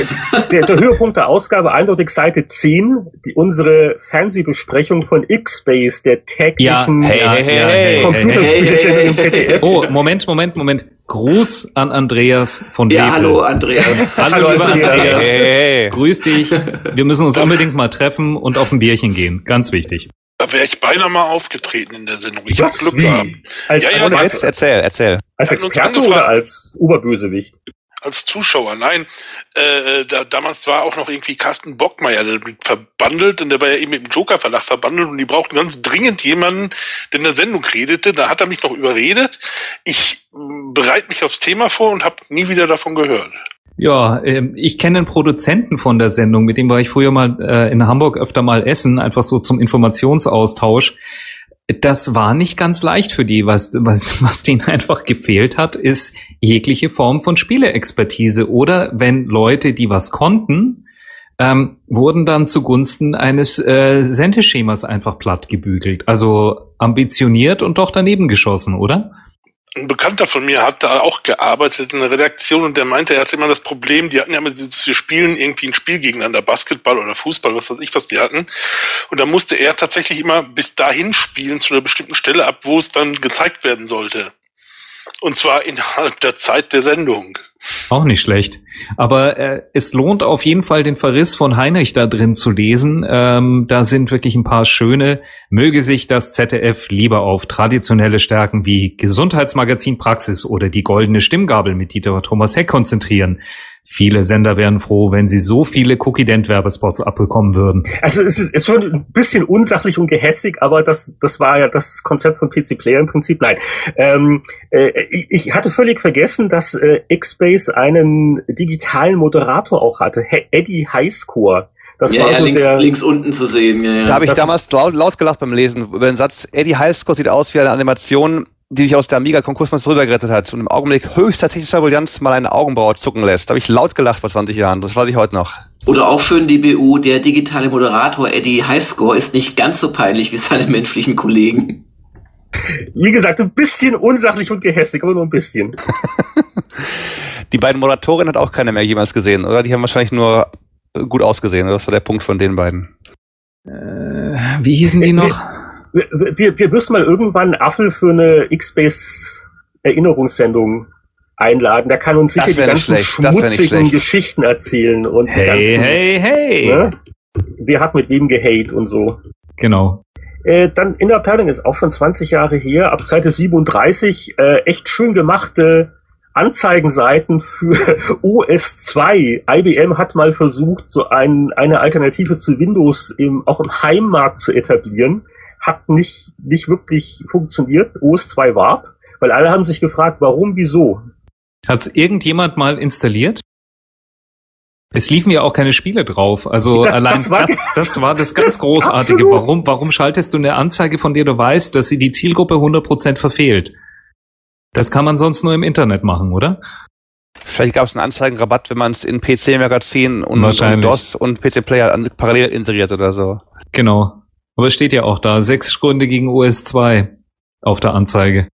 der, der Höhepunkt der Ausgabe eindeutig Seite 10, die, unsere Fernsehbesprechung von X-Base, der täglichen Hey, ja, hey, ja, hey, Computerspielsendung im hey, hey, ZDF. Oh, Moment, Moment, Moment. Gruß an Andreas von Ja, Wefel. hallo Andreas. Hallo, Hallo, lieber Andreas. Andreas. Hey. Grüß dich. Wir müssen uns unbedingt mal treffen und auf ein Bierchen gehen. Ganz wichtig. Da wäre ich beinahe mal aufgetreten in der Sendung. Ich habe? Glück gehabt. Als, Ja, ja, als, erzähl, erzähl. als Experte oder als Oberbösewicht? Als Zuschauer. Nein, äh, da, damals war auch noch irgendwie Carsten Bockmeier damit verbandelt und der war ja eben mit dem Joker Verlag verbandelt und die brauchten ganz dringend jemanden, der in der Sendung redete. Da hat er mich noch überredet. Ich mh, bereite mich aufs Thema vor und habe nie wieder davon gehört. Ja, ähm, ich kenne einen Produzenten von der Sendung, mit dem war ich früher mal äh, in Hamburg öfter mal essen, einfach so zum Informationsaustausch. Das war nicht ganz leicht für die. Was, was, was denen einfach gefehlt hat, ist jegliche Form von Spieleexpertise. Oder wenn Leute, die was konnten, ähm, wurden dann zugunsten eines äh, Sendeschemas einfach platt gebügelt. Also ambitioniert und doch daneben geschossen, oder? Ein Bekannter von mir hat da auch gearbeitet in der Redaktion und der meinte, er hatte immer das Problem, die hatten ja mit wir spielen irgendwie ein Spiel gegeneinander, Basketball oder Fußball, was weiß ich, was die hatten. Und da musste er tatsächlich immer bis dahin spielen zu einer bestimmten Stelle ab, wo es dann gezeigt werden sollte. Und zwar innerhalb der Zeit der Sendung. Auch nicht schlecht. Aber äh, es lohnt auf jeden Fall den Verriss von Heinrich da drin zu lesen. Ähm, da sind wirklich ein paar schöne. Möge sich das ZDF lieber auf traditionelle Stärken wie Gesundheitsmagazin Praxis oder die goldene Stimmgabel mit Dieter Thomas Heck konzentrieren. Viele Sender wären froh, wenn sie so viele Cookie-Dent-Werbespots abbekommen würden. Also es ist, ist schon ein bisschen unsachlich und gehässig, aber das, das war ja das Konzept von PC Player im Prinzip. Nein, ähm, äh, ich, ich hatte völlig vergessen, dass äh, X-Base einen digitalen Moderator auch hatte, He Eddie Highscore. Das ja, war ja so links, der, links unten zu sehen. Ja, ja. Da habe ich Das- damals laut, laut gelacht beim Lesen über den Satz, Eddie Highscore sieht aus wie eine Animation, die sich aus der Amiga-Konkursmasse rübergerettet hat und im Augenblick höchster technischer Brillanz mal eine Augenbraue zucken lässt. Da habe ich laut gelacht vor 20 Jahren. Das weiß ich heute noch. Oder auch schön die BU, der digitale Moderator Eddie Highscore ist nicht ganz so peinlich wie seine menschlichen Kollegen. wie gesagt, ein bisschen unsachlich und gehässig, aber nur ein bisschen. Die beiden Moderatorinnen hat auch keiner mehr jemals gesehen, oder? Die haben wahrscheinlich nur gut ausgesehen. oder? Das war der Punkt von den beiden. Äh, wie hießen die noch? Wir, wir, wir müssen mal irgendwann Affel für eine X-Base Erinnerungssendung einladen. Der kann uns sicher die ganzen schmutzigen. Geschichten erzählen und die Hey, ganzen, hey, hey. ne? Wer hat mit wem gehate und so. Genau. Äh, dann in der Abteilung ist auch schon 20 Jahre her, ab Seite 37, äh, echt schön gemachte Anzeigenseiten für OS2. IBM hat mal versucht, so ein, eine Alternative zu Windows im, auch im Heimmarkt zu etablieren. Hat nicht, nicht wirklich funktioniert. OS2 Warp. Weil alle haben sich gefragt, warum, wieso. Hat's irgendjemand mal installiert? Es liefen ja auch keine Spiele drauf. Also Das- allein das war das, das- war das ganz Großartige. Absolut. Warum, warum schaltest du eine Anzeige, von der du weißt, dass sie die Zielgruppe 100% verfehlt? Das kann man sonst nur im Internet machen, oder? Vielleicht gab es einen Anzeigenrabatt, wenn man es in PC-Magazin und, und. DOS und PC-Player parallel inseriert oder so. Genau. Aber es steht ja auch da, sechs Gründe gegen OS 2 auf der Anzeige.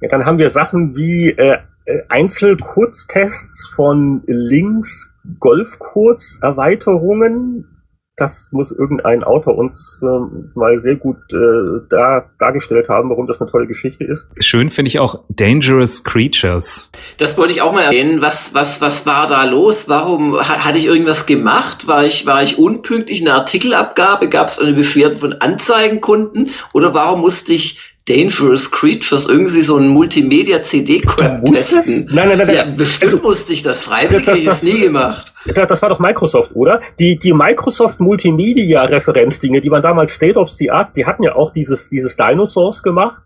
Ja, dann haben wir Sachen wie äh, äh, Einzelkurztests von Links, Golfkurs-Erweiterungen. Das muss irgendein Autor uns ähm, mal sehr gut äh, da, dargestellt haben, warum das eine tolle Geschichte ist. Schön finde ich auch Dangerous Creatures. Das wollte ich auch mal erwähnen. Was, was, was war da los? Warum ha- hatte ich irgendwas gemacht? War ich, war ich unpünktlich in der Artikelabgabe? Gab es eine Beschwerde von Anzeigenkunden? Oder warum musste ich Dangerous Creatures irgendwie so ein Multimedia-CD-Crap testen? Nein, nein, nein, Ja, bestimmt Also- musste ich das. Freiwillig Das- das das- nie gemacht. Da- Das war doch Microsoft, oder? Die, die Microsoft Multimedia-Referenzdinge, die waren damals State of the Art, die hatten ja auch dieses, dieses Dinosaurs gemacht.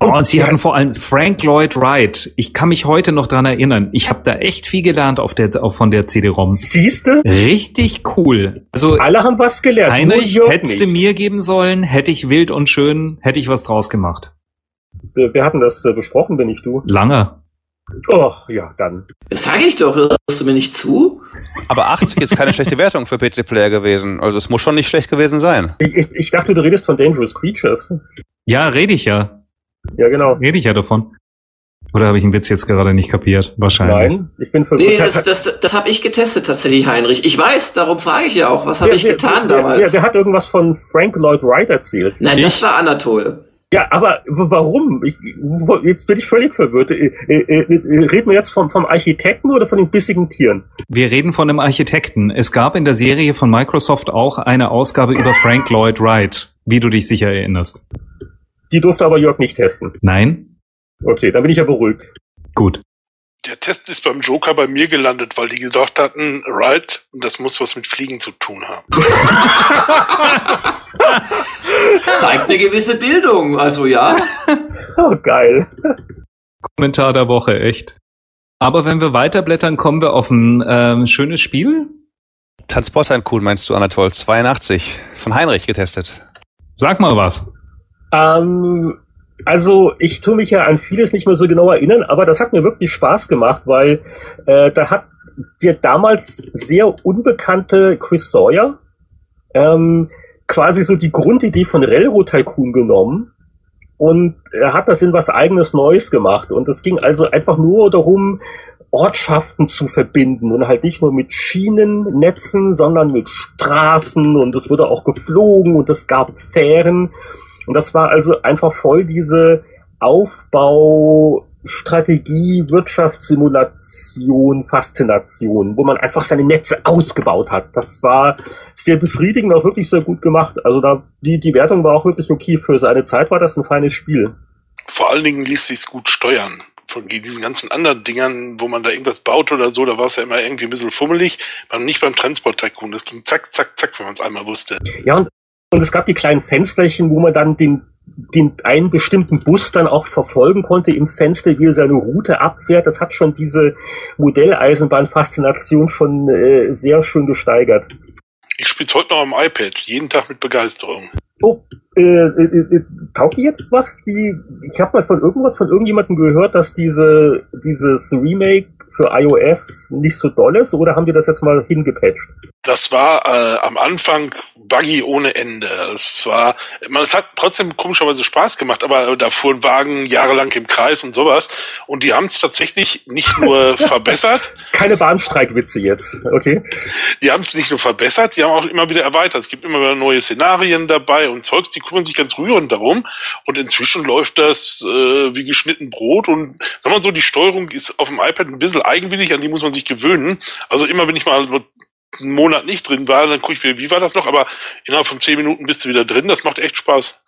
Oh, und sie die hatten vor allem Frank Lloyd Wright. Ich kann mich heute noch dran erinnern. Ich habe da echt viel gelernt auf der, auf, von der CD-ROM. Siehste, Richtig cool. Also alle haben was gelernt. Heinrich, hättest du mir geben sollen, hätte ich wild und schön, hätte ich was draus gemacht. Wir wir hatten das äh, besprochen, bin ich du. Lange. Oh, ja, dann. Das sage ich doch. Hörst du mir nicht zu? Aber 80 ist keine schlechte Wertung für PC-Player gewesen. Also es muss schon nicht schlecht gewesen sein. Ich, ich, ich dachte, du redest von Dangerous Creatures. Ja, rede ich ja. Ja, genau. Rede ich ja davon. Oder habe ich einen Witz jetzt gerade nicht kapiert? Wahrscheinlich. Nein, ich bin für Nee, das, das, das habe ich getestet tatsächlich, Heinrich. Ich weiß, darum frage ich ja auch. Was habe ich wer- getan wer, damals? Wer, wer hat irgendwas von Frank Lloyd Wright erzählt? Nein, das Ich? war Anatol. Ja, aber warum? Ich, jetzt bin ich völlig verwirrt. Äh, äh, äh, reden wir jetzt vom, vom Architekten oder von den bissigen Tieren? Wir reden von einem Architekten. Es gab in der Serie von Microsoft auch eine Ausgabe über Frank Lloyd Wright, wie du dich sicher erinnerst. Die durfte aber Jörg nicht testen. Nein? Okay, dann bin ich ja beruhigt. Gut. Der Test ist beim Joker bei mir gelandet, weil die gedacht hatten, right, das muss was mit Fliegen zu tun haben. Zeigt eine gewisse Bildung, also ja. Oh, geil. Kommentar der Woche, echt. Aber wenn wir weiterblättern, kommen wir auf ein ähm, schönes Spiel. Transporter cool meinst du, Anatol? 82. Von Heinrich getestet. Sag mal was. Ähm, also ich tue mich ja an vieles nicht mehr so genau erinnern, aber das hat mir wirklich Spaß gemacht, weil äh, da hat der damals sehr unbekannte Chris Sawyer ähm, quasi so die Grundidee von Railroad Tycoon genommen und er hat das in was eigenes Neues gemacht. Und es ging also einfach nur darum, Ortschaften zu verbinden und halt nicht nur mit Schienennetzen, sondern mit Straßen und es wurde auch geflogen und es gab Fähren und das war also einfach voll diese Aufbau, Strategie, Wirtschaftssimulation, Faszination, wo man einfach seine Netze ausgebaut hat. Das war sehr befriedigend, auch wirklich sehr gut gemacht. Also da, die, die Wertung war auch wirklich okay. Für seine Zeit war das ein feines Spiel. Vor allen Dingen ließ sich's gut steuern. Von diesen ganzen anderen Dingern, wo man da irgendwas baut oder so, da war es ja immer irgendwie ein bisschen fummelig. Beim, nicht beim Transport Tycoon. Das ging zack, zack, zack, wenn man es einmal wusste. Ja, und, und es gab die kleinen Fensterchen, wo man dann den, den einen bestimmten Bus dann auch verfolgen konnte im Fenster, wie er seine Route abfährt. Das hat schon diese Modelleisenbahn-Faszination schon äh, sehr schön gesteigert. Ich spiele heute noch am iPad, jeden Tag mit Begeisterung. Oh, äh, äh, äh, taugt die jetzt was? Die, ich habe mal von irgendwas von irgendjemandem gehört, dass diese dieses Remake für iOS nicht so doll ist, oder haben die das jetzt mal hingepatcht? Das war äh, am Anfang buggy ohne Ende. Es war, man, es hat trotzdem komischerweise Spaß gemacht, aber da fuhren Wagen jahrelang im Kreis und sowas. Und die haben es tatsächlich nicht nur verbessert, Keine Bahnstreikwitze jetzt, okay? die haben es nicht nur verbessert, die haben auch immer wieder erweitert. Es gibt immer wieder neue Szenarien dabei und Zeugs, die kümmern sich ganz rührend darum. Und inzwischen läuft das äh, wie geschnitten Brot und sag mal so, die Steuerung ist auf dem iPad ein bisschen eigenwillig, an die muss man sich gewöhnen. Also immer wenn ich mal einen Monat nicht drin war, dann gucke ich wieder, wie war das noch, aber innerhalb von zehn Minuten bist du wieder drin, das macht echt Spaß.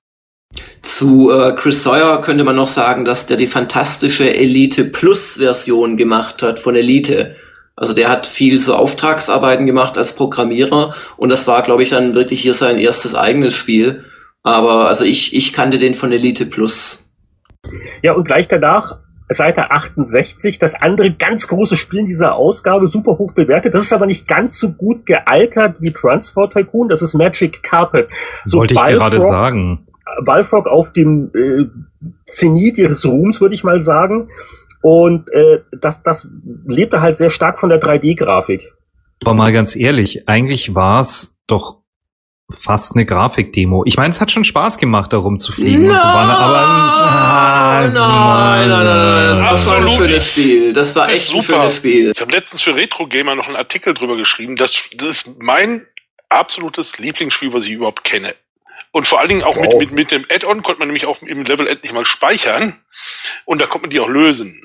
Zu äh, Chris Sawyer könnte man noch sagen, dass der die fantastische Elite Plus Version gemacht hat von Elite. Also der hat viel so Auftragsarbeiten gemacht als Programmierer und das war, glaube ich, dann wirklich hier sein erstes eigenes Spiel. Aber also ich, ich kannte den von Elite Plus. Ja, und gleich danach, Seite 68, das andere ganz große Spiel in dieser Ausgabe, super hoch bewertet. Das ist aber nicht ganz so gut gealtert wie Transport Tycoon, das ist Magic Carpet. So Wollte ich gerade Balfrog sagen. Balfrog auf dem äh, Zenit ihres Ruhms, würde ich mal sagen. Und äh, das, das lebte halt sehr stark von der 3D-Grafik. Aber mal ganz ehrlich, eigentlich war es doch fast eine Grafikdemo. Ich meine, es hat schon Spaß gemacht, da rumzufliegen no, und so weiter, aber ah, nein, nein, nein, nein, das war schon ein Absolut schönes. Spiel. Das war Das echt ein super. schönes Spiel. Ich habe letztens für Retro Gamer noch einen Artikel drüber geschrieben. Das, das ist mein absolutes Lieblingsspiel, was ich überhaupt kenne. Und vor allen Dingen auch mit, Wow. mit, mit dem Add-on konnte man nämlich auch im Level endlich mal speichern. Und da konnte man die auch lösen.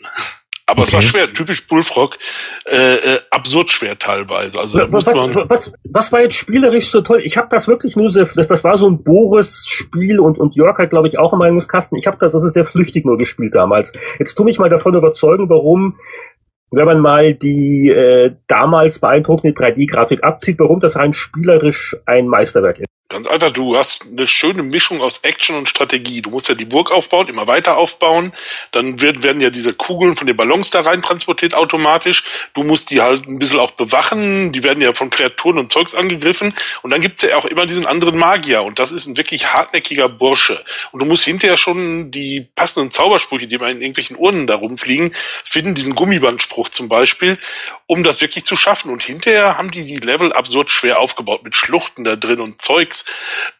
Aber es war Okay. schwer, typisch Bullfrog, äh, äh, absurd schwer teilweise. Also Was, was, was war jetzt spielerisch so toll? Ich habe das wirklich nur sehr, das, das war so ein Boris-Spiel und, und Jörg hat, glaube ich, auch im Meinungskasten. Ich habe das, das ist sehr flüchtig nur gespielt damals. Jetzt tu mich mal davon überzeugen, warum, wenn man mal die äh, damals beeindruckende 3D-Grafik abzieht, warum das rein spielerisch ein Meisterwerk ist. Ganz einfach, du hast eine schöne Mischung aus Action und Strategie. Du musst ja die Burg aufbauen, immer weiter aufbauen. Dann werden, werden ja diese Kugeln von den Ballons da rein transportiert automatisch. Du musst die halt ein bisschen auch bewachen. Die werden ja von Kreaturen und Zeugs angegriffen. Und dann gibt's ja auch immer diesen anderen Magier. Und das ist ein wirklich hartnäckiger Bursche. Und du musst hinterher schon die passenden Zaubersprüche, die mal in irgendwelchen Urnen da rumfliegen, finden. Diesen Gummibandspruch zum Beispiel, um das wirklich zu schaffen. Und hinterher haben die die Level absurd schwer aufgebaut mit Schluchten da drin und Zeugs.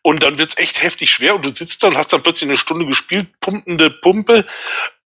Und dann wird's echt heftig schwer und du sitzt da und hast dann plötzlich eine Stunde gespielt, pumpende Pumpe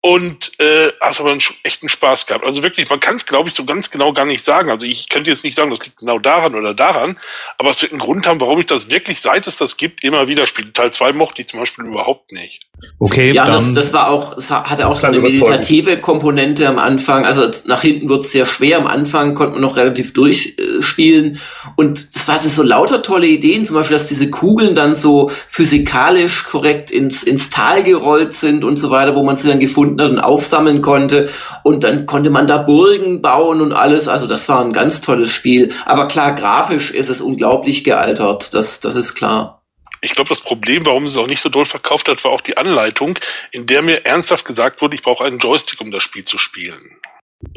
und äh, hast aber einen echten Spaß gehabt. Also wirklich, man kann es, glaube ich, so ganz genau gar nicht sagen. Also ich könnte jetzt nicht sagen, das liegt genau daran oder daran, aber es wird einen Grund haben, warum ich das wirklich, seit es das gibt, immer wieder spiele. Teil 2 mochte ich zum Beispiel überhaupt nicht. Okay, Ja, dann, das, das war auch, es hatte auch so eine meditative Komponente am Anfang. Also nach hinten wird es sehr schwer. Am Anfang konnte man noch relativ durchspielen. Und es hatte so lauter tolle Ideen, zum Beispiel, dass diese Kugeln dann so physikalisch korrekt ins, ins Tal gerollt sind und so weiter, wo man sie dann gefunden und aufsammeln konnte. Und dann konnte man da Burgen bauen und alles. Also das war ein ganz tolles Spiel. Aber klar, grafisch ist es unglaublich gealtert. Das, das ist klar. Ich glaube, das Problem, warum es auch nicht so doll verkauft hat, war auch die Anleitung, in der mir ernsthaft gesagt wurde, ich brauche einen Joystick, um das Spiel zu spielen.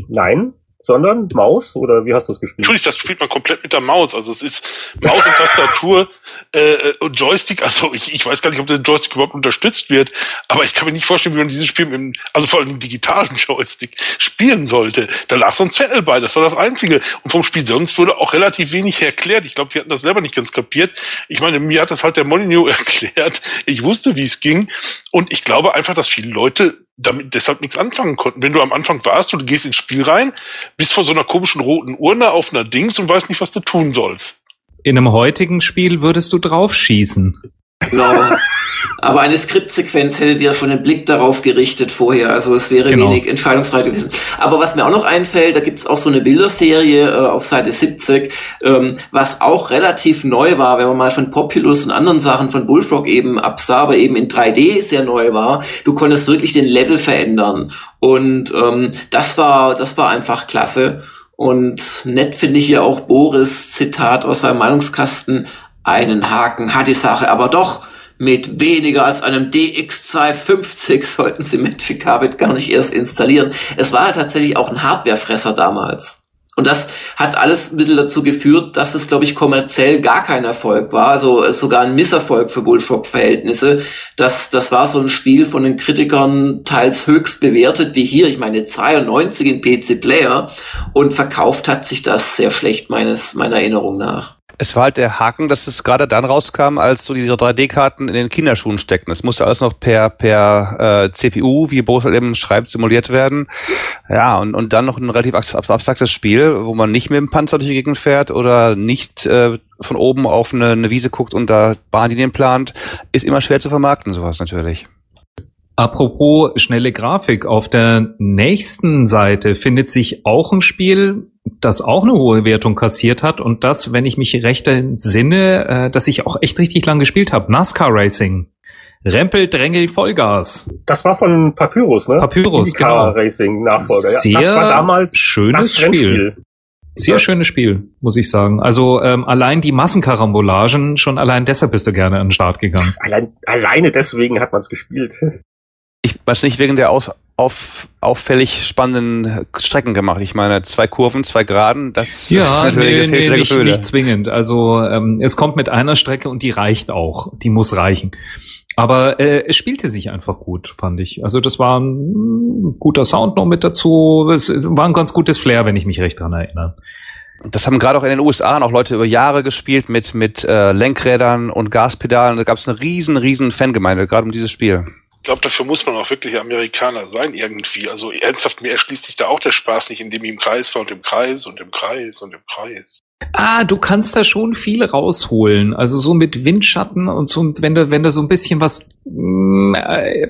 Nein, sondern Maus oder wie hast du es gespielt? Natürlich, das spielt man komplett mit der Maus. Also es ist Maus und Tastatur äh, und Joystick. Also ich, ich weiß gar nicht, ob der Joystick überhaupt unterstützt wird, aber ich kann mir nicht vorstellen, wie man dieses Spiel mit dem, also vor allem im digitalen Joystick spielen sollte. Da lag so ein Zettel bei, das war das Einzige. Und vom Spiel sonst wurde auch relativ wenig erklärt. Ich glaube, die hatten das selber nicht ganz kapiert. Ich meine, mir hat das halt der Molyneux erklärt. Ich wusste, wie es ging. Und ich glaube einfach, dass viele Leute damit deshalb nichts anfangen konnten. Wenn du am Anfang warst und du gehst ins Spiel rein, bist vor so einer komischen roten Urne auf einer Dings und weißt nicht, was du tun sollst. In einem heutigen Spiel würdest du draufschießen. Genau. Aber eine Skriptsequenz hätte dir schon den Blick darauf gerichtet vorher. Also es wäre Genau. wenig entscheidungsfrei gewesen. Aber was mir auch noch einfällt, da gibt's auch so eine Bilderserie äh, auf Seite 70, ähm, was auch relativ neu war, wenn man mal von Populous und anderen Sachen von Bullfrog eben absah, aber eben in 3D sehr neu war. Du konntest wirklich den Level verändern. Und ähm, das war, das war einfach klasse. Und nett finde ich hier auch Boris Zitat aus seinem Meinungskasten. Einen Haken hat die Sache aber doch. Mit weniger als einem DX250 sollten sie Magic Carpet gar nicht erst installieren. Es war halt tatsächlich auch ein Hardwarefresser damals. Und das hat alles ein bisschen dazu geführt, dass es, glaube ich, kommerziell gar kein Erfolg war. Also äh, sogar ein Misserfolg für Bullfrog-Verhältnisse. Das, das war so ein Spiel von den Kritikern teils höchst bewertet, wie hier. Ich meine, 92 in PC-Player. Und verkauft hat sich das sehr schlecht, meines, meiner Erinnerung nach. Es war halt der Haken, dass es gerade dann rauskam, als so diese 3D-Karten in den Kinderschuhen steckten. Es musste alles noch per, per äh, CPU, wie Boris halt eben schreibt, simuliert werden. Ja, und, und dann noch ein relativ abs- abstraktes Spiel, wo man nicht mit dem Panzer durch die Gegend fährt oder nicht äh, von oben auf eine, eine Wiese guckt und da Bahnlinien plant, ist immer schwer zu vermarkten, sowas natürlich. Apropos schnelle Grafik, auf der nächsten Seite findet sich auch ein Spiel, das auch eine hohe Wertung kassiert hat und das, wenn ich mich recht entsinne, äh, dass ich auch echt richtig lang gespielt habe. NASCAR Racing. Rempel, Drängel, Vollgas. Das war von Papyrus, ne? Papyrus, IndyCar genau. Racing Nachfolger. Ja, Sehr das war damals schönes Spiel. Sehr Ja. schönes Spiel, muss ich sagen. Also ähm, allein die Massenkarambolagen, schon allein deshalb bist du gerne an den Start gegangen. Allein, alleine deswegen hat man es gespielt. Weiß nicht wegen der aus, auf, auffällig spannenden Strecken gemacht. Ich meine, zwei Kurven, zwei Geraden, das Ja, ist natürlich nee, das nee, nicht, nicht zwingend. Also ähm, es kommt mit einer Strecke und die reicht auch. Die muss reichen. Aber äh, es spielte sich einfach gut, fand ich. Also das war ein guter Sound noch mit dazu. Es war ein ganz gutes Flair, wenn ich mich recht dran erinnere. Das haben gerade auch in den USA noch Leute über Jahre gespielt mit, mit äh, Lenkrädern und Gaspedalen. Da gab es eine riesen, riesen Fangemeinde, gerade um dieses Spiel. Ich glaube, dafür muss man auch wirklich Amerikaner sein irgendwie. Also ernsthaft, mir erschließt sich da auch der Spaß nicht, indem ich im Kreis war und im Kreis und im Kreis und im Kreis. Ah, du kannst da schon viel rausholen. Also so mit Windschatten und so, wenn du, wenn du so ein bisschen was, mm, äh,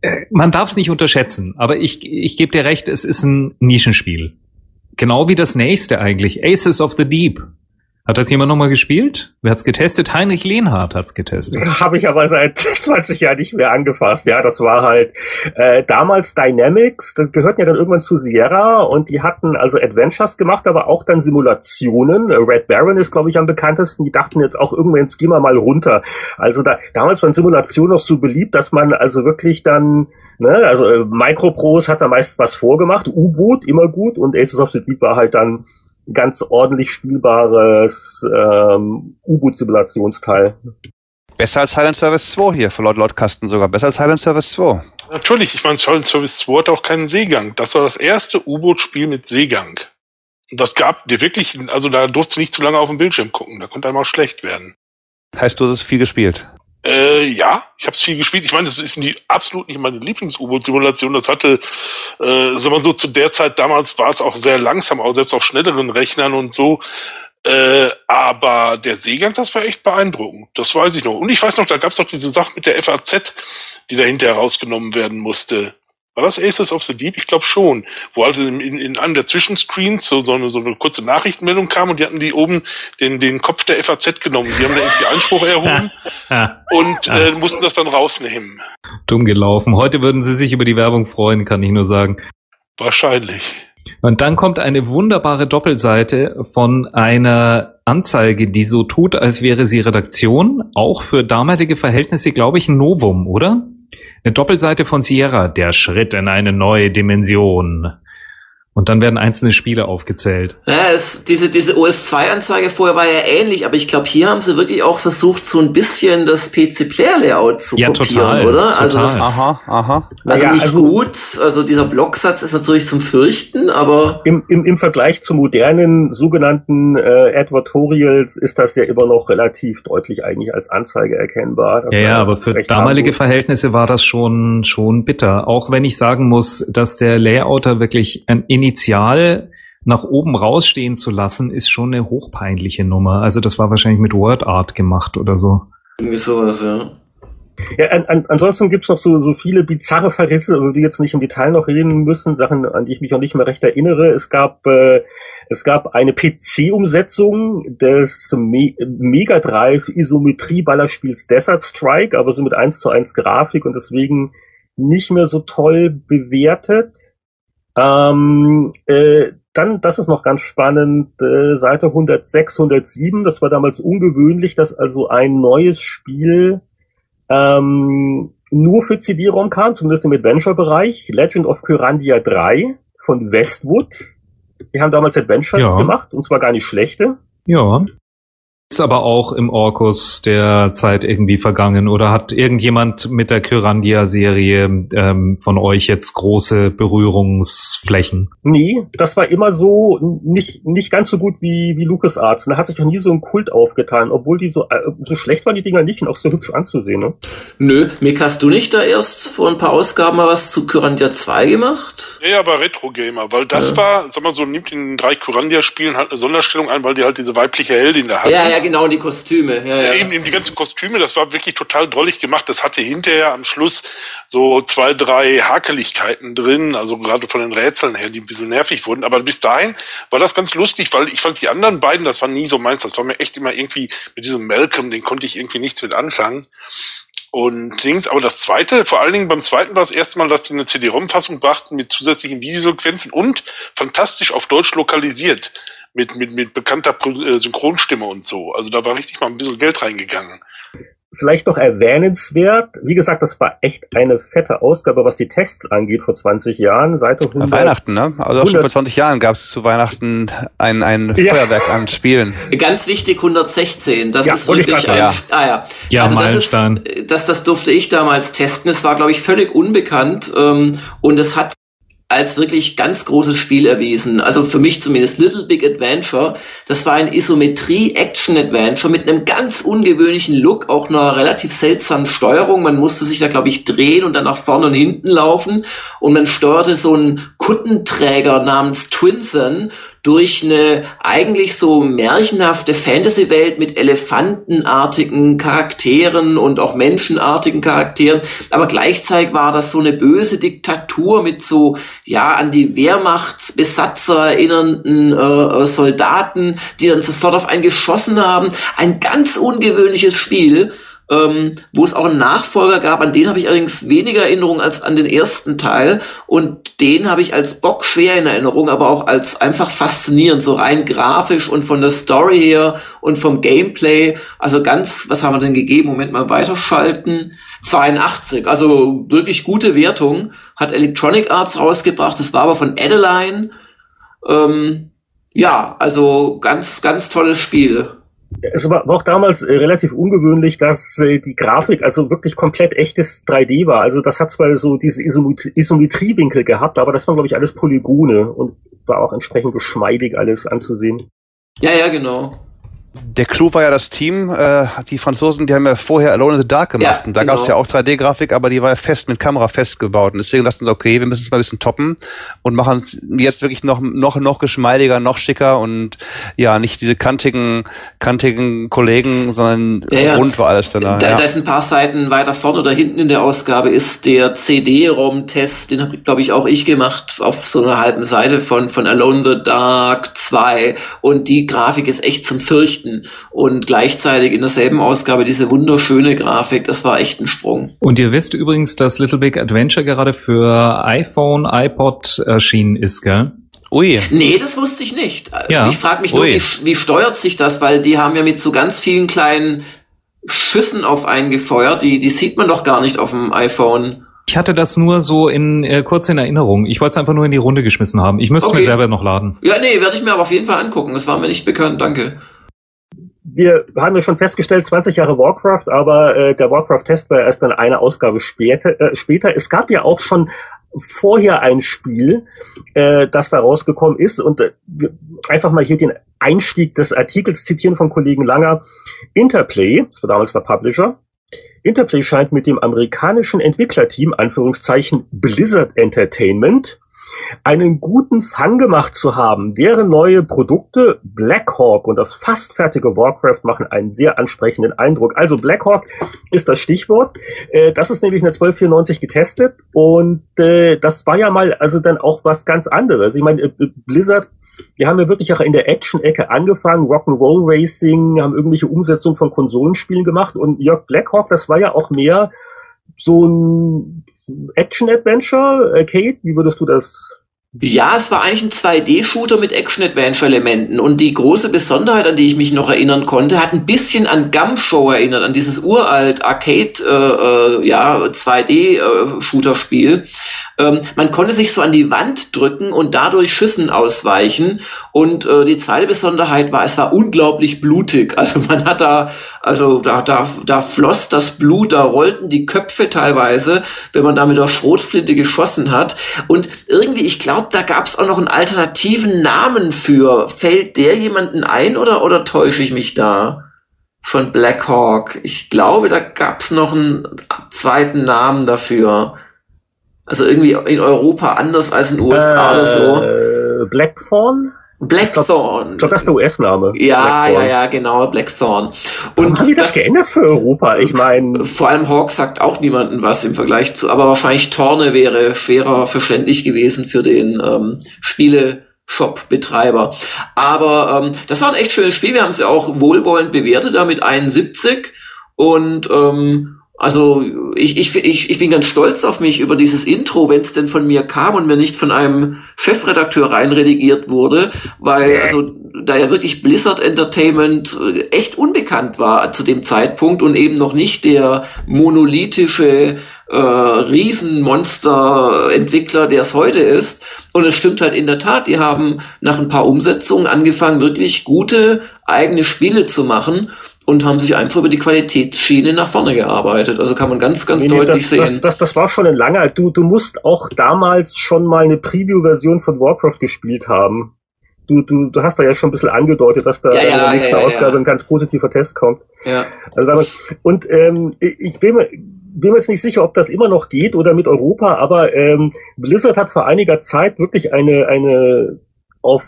äh, man darf es nicht unterschätzen. Aber ich, ich gebe dir recht, es ist ein Nischenspiel. Genau wie das nächste eigentlich, Aces of the Deep. Hat das jemand nochmal gespielt? Wer hat's getestet? Heinrich Lehnhardt hat's getestet. Habe ich aber seit 20 Jahren nicht mehr angefasst. Ja, das war halt äh, damals Dynamics, das gehörten ja dann irgendwann zu Sierra und die hatten also Adventures gemacht, aber auch dann Simulationen. Red Baron ist, glaube ich, am bekanntesten. Die dachten jetzt auch irgendwann, jetzt gehen wir mal runter. Also da damals waren Simulationen noch so beliebt, dass man also wirklich dann Ne, also äh, Microprose hat da meist was vorgemacht, U-Boot immer gut und Aces of the Deep war halt dann ganz ordentlich spielbares ähm, U-Boot-Simulationsteil. Besser als Silent Service 2 hier, für Lord Lord Kasten sogar. Besser als Silent Service 2. Natürlich, ich meine, Silent Service 2 hat auch keinen Seegang. Das war das erste U-Boot-Spiel mit Seegang. Und das gab dir wirklich, also da durfte nicht zu lange auf dem Bildschirm gucken, da konnte einmal schlecht werden. Heißt, du hast es viel gespielt? Äh, ja, ich habe es viel gespielt. Ich meine, das ist die, absolut nicht meine Lieblings-U-Boot-Simulation. Das hatte, äh, sagen wir so, zu der Zeit damals war es auch sehr langsam, auch selbst auf schnelleren Rechnern und so. Äh, aber der Seegang, das war echt beeindruckend. Das weiß ich noch. Und ich weiß noch, da gab es noch diese Sache mit der FAZ, die dahinter herausgenommen werden musste. War das Aces of the Deep? Ich glaube schon. Wo in, in, in einem der Zwischenscreens so, so, eine, so eine kurze Nachrichtenmeldung kam und die hatten die oben den, den Kopf der FAZ genommen. Die haben da irgendwie Einspruch erhoben und äh, mussten das dann rausnehmen. Dumm gelaufen. Heute würden sie sich über die Werbung freuen, kann ich nur sagen. Wahrscheinlich. Und dann kommt eine wunderbare Doppelseite von einer Anzeige, die so tut, als wäre sie Redaktion. Auch für damalige Verhältnisse, glaube ich, ein Novum, oder? Eine Doppelseite von Sierra, der Schritt in eine neue Dimension. Und dann werden einzelne Spiele aufgezählt. Ja, es, diese, diese OS2-Anzeige vorher war ja ähnlich, aber ich glaube, hier haben sie wirklich auch versucht, so ein bisschen das PC-Player-Layout zu ja, kopieren, total, oder? Total. Also das, Aha, aha. also Ja, nicht also- gut, also dieser Blocksatz ist natürlich zum Fürchten, aber Im, im, Im Vergleich zu modernen sogenannten äh, Advertorials ist das ja immer noch relativ deutlich eigentlich als Anzeige erkennbar. Ja, ja, aber für damalige. Verhältnisse war das schon, schon bitter. Auch wenn ich sagen muss, dass der Layouter wirklich ein Initial nach oben rausstehen zu lassen, ist schon eine hochpeinliche Nummer. Also das war wahrscheinlich mit WordArt gemacht oder so. irgendwie sowas, ja. Ja, an, an, ansonsten gibt's noch so, so viele bizarre Verrisse, über die jetzt nicht im Detail noch reden müssen, Sachen, an die ich mich noch nicht mehr recht erinnere. Es gab, äh, es gab eine PC-Umsetzung des Me Mega Drive Isometrie-Ballerspiels Desert Strike, aber so mit 1 zu 1 Grafik und deswegen nicht mehr so toll bewertet. Ähm, äh, dann, das ist noch ganz spannend, äh, Seite 106, 107, das war damals ungewöhnlich, dass also ein neues Spiel ähm, nur für CD-ROM kam, zumindest im Adventure-Bereich. Legend of Kyrandia 3 von Westwood. Die haben damals Adventures Ja. gemacht, und zwar gar nicht schlechte. Ja. Ist aber auch im Orkus der Zeit irgendwie vergangen oder hat irgendjemand mit der Kyrandia-Serie ähm, von euch jetzt große Berührungsflächen? Nee, das war immer so nicht, nicht ganz so gut wie, wie LucasArts. Da hat sich noch nie so ein Kult aufgetan, obwohl die so, äh, so schlecht waren die Dinger nicht und auch so hübsch anzusehen. Ne? Nö, Mick, hast du nicht da erst vor ein paar Ausgaben mal was zu Kyrandia 2 gemacht? Ja, ja, aber Retro-Gamer, weil das Ja. war, sag mal so, nimmt in den drei Kurandia-Spielen halt eine Sonderstellung ein, weil die halt diese weibliche Heldin da hatten. Ja, ja, genau, die Kostüme. Ja, ja. Eben, eben die ganzen Kostüme, das war wirklich total drollig gemacht. Das hatte hinterher am Schluss so zwei, drei Hakeligkeiten drin, also gerade von den Rätseln her, die ein bisschen nervig wurden. Aber bis dahin war das ganz lustig, weil ich fand die anderen beiden, das war nie so meins. Das war mir echt immer irgendwie mit diesem Malcolm, den konnte ich irgendwie nichts mit anfangen. Und Dings, aber das zweite, vor allen Dingen beim zweiten war das erste Mal, dass die eine CD-ROM-Fassung brachten mit zusätzlichen Videosequenzen und fantastisch auf Deutsch lokalisiert. Mit, mit, mit bekannter äh, Synchronstimme und so. Also da war richtig mal ein bisschen Geld reingegangen. vielleicht noch erwähnenswert, wie gesagt, das war echt eine fette Ausgabe, was die Tests angeht vor 20 Jahren, Seite 100. Weihnachten, ne? Also auch schon vor 20 Jahren gab es zu Weihnachten ein, ein ja. Feuerwerk an Spielen. Ganz wichtig, 116. Das ja, ist wirklich ein, ja. Ah, ja. ja also das ist, das, das durfte ich damals testen. Es war, glaube ich, völlig unbekannt ähm, und es hat als wirklich ganz großes Spiel erwiesen. Also für mich zumindest Little Big Adventure. Das war ein Isometrie-Action-Adventure mit einem ganz ungewöhnlichen Look, auch einer relativ seltsamen Steuerung. Man musste sich da, glaube ich, drehen und dann nach vorne und hinten laufen. Und man steuerte so einen Kuttenträger namens Twinson durch eine eigentlich so märchenhafte Fantasy-Welt mit elefantenartigen Charakteren und auch menschenartigen Charakteren. Aber gleichzeitig war das so eine böse Diktatur mit so, ja, an die Wehrmachtsbesatzer erinnernden äh, Soldaten, die dann sofort auf einen geschossen haben. Ein ganz ungewöhnliches Spiel ähm, wo es auch einen Nachfolger gab, an den habe ich allerdings weniger Erinnerung als an den ersten Teil und den habe ich als Bock schwer in Erinnerung, aber auch als einfach faszinierend, so rein grafisch und von der Story her und vom Gameplay, also ganz, was haben wir denn gegeben? Moment mal weiterschalten. 82, also wirklich gute Wertung, hat Electronic Arts rausgebracht, das war aber von Adeline. Ähm, ja, also ganz, ganz tolles Spiel. Es war auch damals äh, relativ ungewöhnlich, dass äh, die Grafik also wirklich komplett echtes 3D war. Also das hat zwar so diese Isometriewinkel gehabt, aber das waren glaube ich alles Polygone und war auch entsprechend geschmeidig alles anzusehen. Ja, ja, genau. Der Clou war ja das Team, äh, die Franzosen, die haben ja vorher Alone in the Dark gemacht. Ja, und da genau. gab es ja auch 3D-Grafik, aber die war ja fest mit Kamera festgebaut. Und deswegen dachten sie, okay, wir müssen es mal ein bisschen toppen und machen es jetzt wirklich noch, noch, noch geschmeidiger, noch schicker und ja, nicht diese kantigen, kantigen Kollegen, sondern ja, ja. rund war alles danach. Da, ja. da ist ein paar Seiten weiter vorne oder hinten in der Ausgabe ist der CD-ROM-Test, den habe, glaube ich, auch ich gemacht, auf so einer halben Seite von, von Alone in the Dark 2. Und die Grafik ist echt zum Fürchten verzichten. Und gleichzeitig in derselben Ausgabe diese wunderschöne Grafik, das war echt ein Sprung. Und ihr wisst übrigens, dass Little Big Adventure gerade für iPhone, iPod erschienen ist, gell? Ui. Nee, das wusste ich nicht. Ja. Ich frage mich nur, wie, wie steuert sich das? Weil die haben ja mit so ganz vielen kleinen Schüssen auf einen gefeuert. Die, die sieht man doch gar nicht auf dem iPhone. Ich hatte das nur so in äh, kurz in Erinnerung. Ich wollte es einfach nur in die Runde geschmissen haben. Ich müsste okay. mir selber noch laden. Ja, nee, werde ich mir aber auf jeden Fall angucken. Das war mir nicht bekannt. Danke wir haben ja schon festgestellt, 20 Jahre Warcraft, aber äh, der Warcraft-Test war erst dann eine Ausgabe später, äh, später. Es gab ja auch schon vorher ein Spiel, äh, das da rausgekommen ist und äh, einfach mal hier den Einstieg des Artikels zitieren von Kollegen Langer. Interplay, das war damals der Publisher, Interplay scheint mit dem amerikanischen Entwicklerteam, Anführungszeichen Blizzard Entertainment, einen guten Fang gemacht zu haben. Deren neue Produkte Blackhawk und das fast fertige Warcraft machen einen sehr ansprechenden Eindruck. Also Blackhawk ist das Stichwort. Äh, das ist nämlich in der 1294 getestet und äh, das war ja mal also dann auch was ganz anderes. Ich meine, äh, Blizzard die haben ja wirklich auch in der Action-Ecke angefangen, Rock'n'Roll Racing, haben irgendwelche Umsetzungen von Konsolenspielen gemacht. Und Jörg Blackhawk, das war ja auch mehr so ein Action-Adventure, Arcade, wie würdest du das ja, es war eigentlich ein 2D-Shooter mit Action-Adventure-Elementen. Und die große Besonderheit, an die ich mich noch erinnern konnte, hat ein bisschen an Gumshow erinnert, an dieses uralt Arcade, äh, äh, ja, 2D-Shooter-Spiel. Ähm, man konnte sich so an die Wand drücken und dadurch Schüssen ausweichen. Und äh, die zweite Besonderheit war, es war unglaublich blutig. Also man hat da, also da, da, da floss das Blut, da rollten die Köpfe teilweise, wenn man da mit der Schrotflinte geschossen hat. Und irgendwie, ich glaube, da gab es auch noch einen alternativen Namen für. Fällt der jemanden ein oder, oder täusche ich mich da? Von Black Hawk. Ich glaube, da gab es noch einen zweiten Namen dafür. Also irgendwie in Europa anders als in den USA äh, oder so. Blackthorn? Blackthorn. Ich glaube, das ist der US-Name. Ja, Blackthorn. ja, ja, genau, Blackthorn. Und Warum haben die das, das, geändert für Europa? Ich meine. Vor allem Hawk sagt auch niemanden was im Vergleich zu, aber wahrscheinlich Torne wäre schwerer verständlich gewesen für den ähm, Spiele-Shop-Betreiber. Aber ähm, das war ein echt schönes Spiel. Wir haben es ja auch wohlwollend bewertet, da mit 71. Und ähm, Also ich, ich, ich, ich bin ganz stolz auf mich über dieses Intro, wenn es denn von mir kam und mir nicht von einem Chefredakteur reinredigiert wurde, weil also da ja wirklich Blizzard Entertainment äh, echt unbekannt war zu dem Zeitpunkt und eben noch nicht der monolithische äh, Riesenmonster-Entwickler, der es heute ist. Und es stimmt halt in der Tat, die haben nach ein paar Umsetzungen angefangen, wirklich gute eigene Spiele zu machen und haben sich einfach über die Qualitätsschiene nach vorne gearbeitet. Also kann man ganz, ganz nee, deutlich das, sehen. Das, das, das war schon ein langer. Du, du musst auch damals schon mal eine Preview-Version von Warcraft gespielt haben. Du, du, du hast da ja schon ein bisschen angedeutet, dass da Ja, in ja, der nächsten ja, ja, Ausgabe ja. ein ganz positiver Test kommt. Ja. Also, damit- und ähm, ich bin mir, bin mir jetzt nicht sicher, ob das immer noch geht oder mit Europa, aber ähm, Blizzard hat vor einiger Zeit wirklich eine, eine auf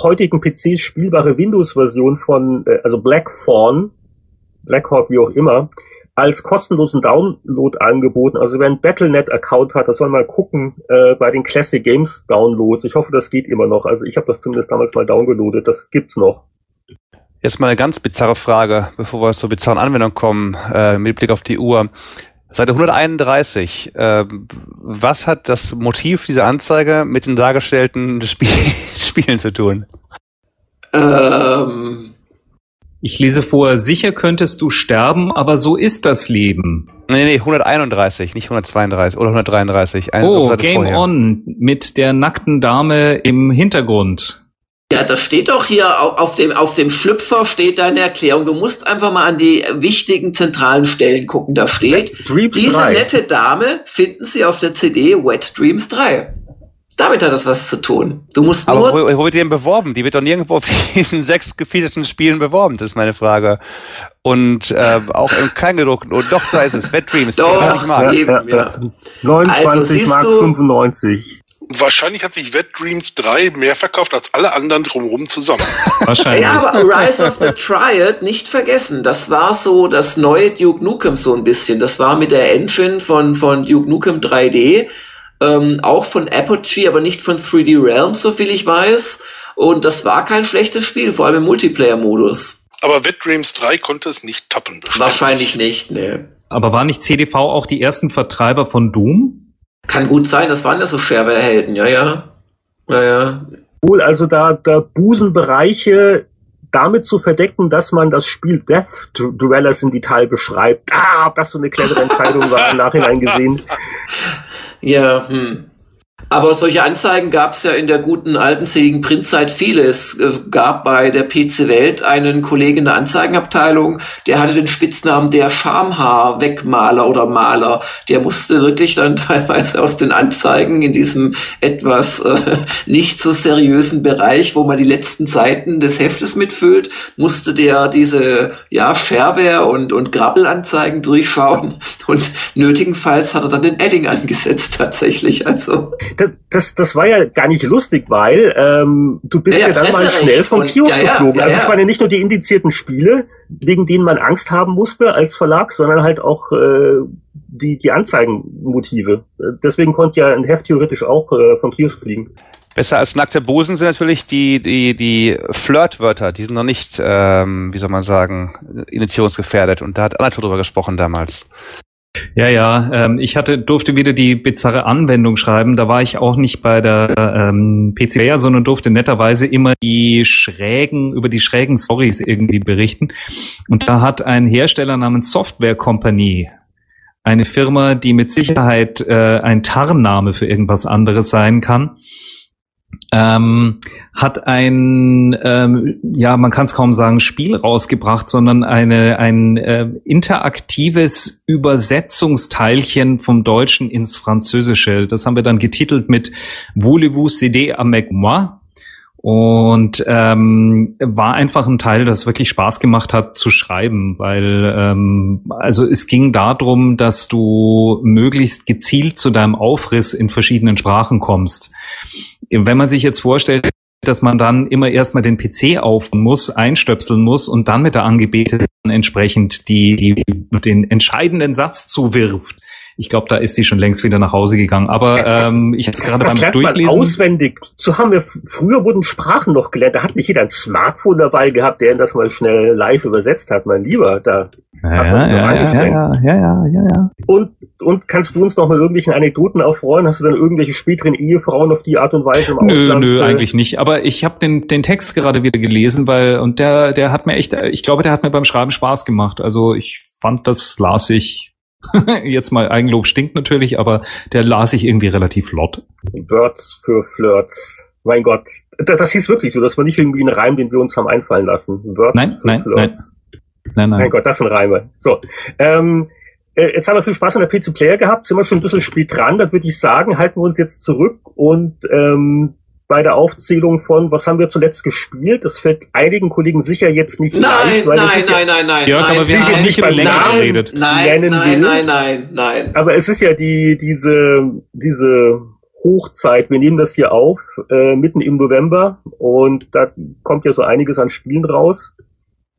heutigen PCs spielbare Windows-Version von, äh, also Blackthorn, Blackhawk, wie auch immer, als kostenlosen Download angeboten. Also wer einen Battlenet-Account hat, das soll mal gucken äh, bei den Classic Games Downloads. Ich hoffe, das geht immer noch. Also ich habe das zumindest damals mal downgeloadet. Das gibt's noch. Jetzt mal eine ganz bizarre Frage, bevor wir zur bizarren Anwendung kommen, äh, mit Blick auf die Uhr. Seite 131, äh, was hat das Motiv dieser Anzeige mit den dargestellten Spiel Spielen zu tun? Ähm, Ich lese vor, sicher könntest du sterben, aber so ist das Leben. Nee, nee, 131, nicht 132 oder 133. Eine Oh, Seite Game vorher. On mit der nackten Dame im Hintergrund. ja, das steht doch hier au- auf dem, auf dem Schlüpfer steht da eine Erklärung. Du musst einfach mal an die wichtigen zentralen Stellen gucken. Da steht, Dreams diese 3. nette Dame finden Sie auf der CD Wet Dreams 3. Damit hat das was zu tun. Du musst Aber nur, wo, wo wird die denn beworben? Die wird doch nirgendwo auf diesen sechs gefeaturten Spielen beworben, das ist meine Frage. Und äh, auch im Kleingedruckten. Und doch, da ist es, Wet Dreams. Doch, mal. eben, Ja, ja, ja. 29 Also, siehst Mark du- 95. Wahrscheinlich hat sich Wet Dreams 3 mehr verkauft als alle anderen drumherum zusammen. Wahrscheinlich. Ja, aber Rise of the Triad nicht vergessen. Das war so das neue Duke Nukem so ein bisschen. Das war mit der Engine von, von Duke Nukem 3D. Ähm, auch von Apogee, aber nicht von 3D Realms, so viel ich weiß. Und das war kein schlechtes Spiel, vor allem im Multiplayer-Modus. Aber Wet Dreams 3 konnte es nicht tappen. bestimmt. Wahrscheinlich nicht, ne. Aber war nicht CDV auch die ersten Vertreiber von Doom? Kann gut sein, das waren ja so Shareware-Helden, ja, ja. Ja, ja. Wohl also da, da Busenbereiche damit zu verdecken, dass man das Spiel Death Dwellers in Detail beschreibt. Ah, ob das so eine clevere Entscheidung war, im Nachhinein gesehen. Ja, hm. Aber solche Anzeigen gab es ja in der guten alten seligen Printzeit viele. Es äh, gab bei der PC Welt einen Kollegen in der Anzeigenabteilung, der hatte den Spitznamen der Schamhaar-Wegmaler oder Maler. Der musste wirklich dann teilweise aus den Anzeigen in diesem etwas äh, nicht so seriösen Bereich, wo man die letzten Seiten des Heftes mitfüllt, musste der diese ja Shareware und und Grabbelanzeigen durchschauen und nötigenfalls hat er dann den Edding angesetzt tatsächlich. Also Das, das, war ja gar nicht lustig, weil ähm, du bist Ja, ja, ja, dann mal schnell vom Kiosk ja, ja, geflogen. ja, also ja. es waren ja nicht nur die indizierten Spiele, wegen denen man Angst haben musste als Verlag, sondern halt auch äh, die, die Anzeigenmotive. Deswegen konnte ja ein Heft theoretisch auch äh, vom Kiosk fliegen. Besser als nackte Busen sind natürlich die, die, die Flirtwörter. Die sind noch nicht, ähm, wie soll man sagen, initiationsgefährdet. Und da hat Anatol drüber gesprochen damals. Ja, ja. Ähm, ich hatte durfte wieder die bizarre Anwendung schreiben. Da war ich auch nicht bei der ähm, PC Player, sondern durfte netterweise immer die schrägen über die schrägen Stories irgendwie berichten. Und da hat ein Hersteller namens Software Company eine Firma, die mit Sicherheit äh, ein Tarnname für irgendwas anderes sein kann, ähm, hat ein, ähm, ja, man kann es kaum sagen, Spiel rausgebracht, sondern eine, ein äh, interaktives Übersetzungsteilchen vom Deutschen ins Französische. Das haben wir dann getitelt mit Voulez-vous céder avec moi? Und ähm, war einfach ein Teil, das wirklich Spaß gemacht hat zu schreiben, weil ähm, also es ging darum, dass du möglichst gezielt zu deinem Aufriss in verschiedenen Sprachen kommst. Wenn man sich jetzt vorstellt, dass man dann immer erstmal den PC auf muss, einstöpseln muss und dann mit der Angebeteten entsprechend die, die den entscheidenden Satz zuwirft, Ich glaube, da ist sie schon längst wieder nach Hause gegangen. Aber ähm, ich habe es gerade beim Durchlesen. auswendig. So haben wir früher wurden Sprachen noch gelernt. Da hat nicht jeder ein Smartphone dabei gehabt, der das mal schnell live übersetzt hat. Mein Lieber, da ja, ja, ja, ja, ja, ja, ja, ja. Und, und kannst du uns noch mal irgendwelchen Anekdoten aufrollen? Hast du dann irgendwelche späteren Ehefrauen auf die Art und Weise im nö, Ausland? Nö, nö, eigentlich nicht. Aber ich habe den, den Text gerade wieder gelesen, weil und der, der hat mir echt, ich glaube, der hat mir beim Schreiben Spaß gemacht. Also ich fand, das las ich jetzt mal Eigenlob stinkt natürlich, aber der las ich irgendwie relativ flott. Words für Flirts. Mein Gott, das hieß wirklich so, das war nicht irgendwie ein Reim, den wir uns haben einfallen lassen. Words nein, für nein, Flirts. Nein. Nein, nein. Mein Gott, das sind Reime. So. Ähm, äh, jetzt haben wir viel Spaß an der PC Player gehabt, sind wir schon ein bisschen spät dran, dann würde ich sagen, halten wir uns jetzt zurück und ähm, bei der Aufzählung von, was haben wir zuletzt gespielt? Das fällt einigen Kollegen sicher jetzt nicht nein, leicht, weil nein, nein, ja, nein, nein, Jörg, nein, aber wir haben nicht über länger geredet. Nein, nein, nein, nein, nein. Aber es ist ja die, diese, diese Hochzeit. Wir nehmen das hier auf, äh, mitten im November und da kommt ja so einiges an Spielen raus.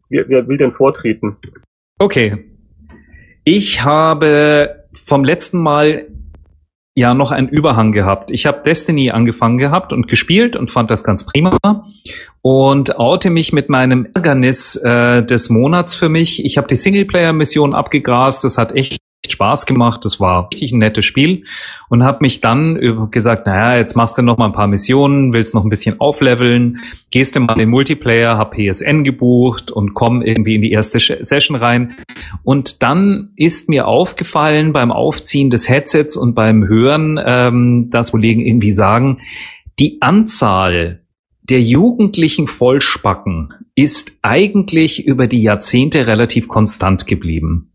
Wer, wer will denn vortreten? Okay. Ich habe vom letzten Mal ja noch einen Überhang gehabt. Ich habe Destiny angefangen gehabt und gespielt und fand das ganz prima und oute mich mit meinem Ärgernis äh, des Monats für mich. Ich habe die Singleplayer-Mission abgegrast, das hat echt Spaß gemacht, das war richtig ein nettes Spiel. Und habe mich dann gesagt, naja, jetzt machst du noch mal ein paar Missionen, willst noch ein bisschen aufleveln, gehst du mal in den Multiplayer, hab PSN gebucht und komm irgendwie in die erste Session rein. Und dann ist mir aufgefallen beim Aufziehen des Headsets und beim Hören, ähm, dass Kollegen irgendwie sagen, die Anzahl der jugendlichen Vollspacken ist eigentlich über die Jahrzehnte relativ konstant geblieben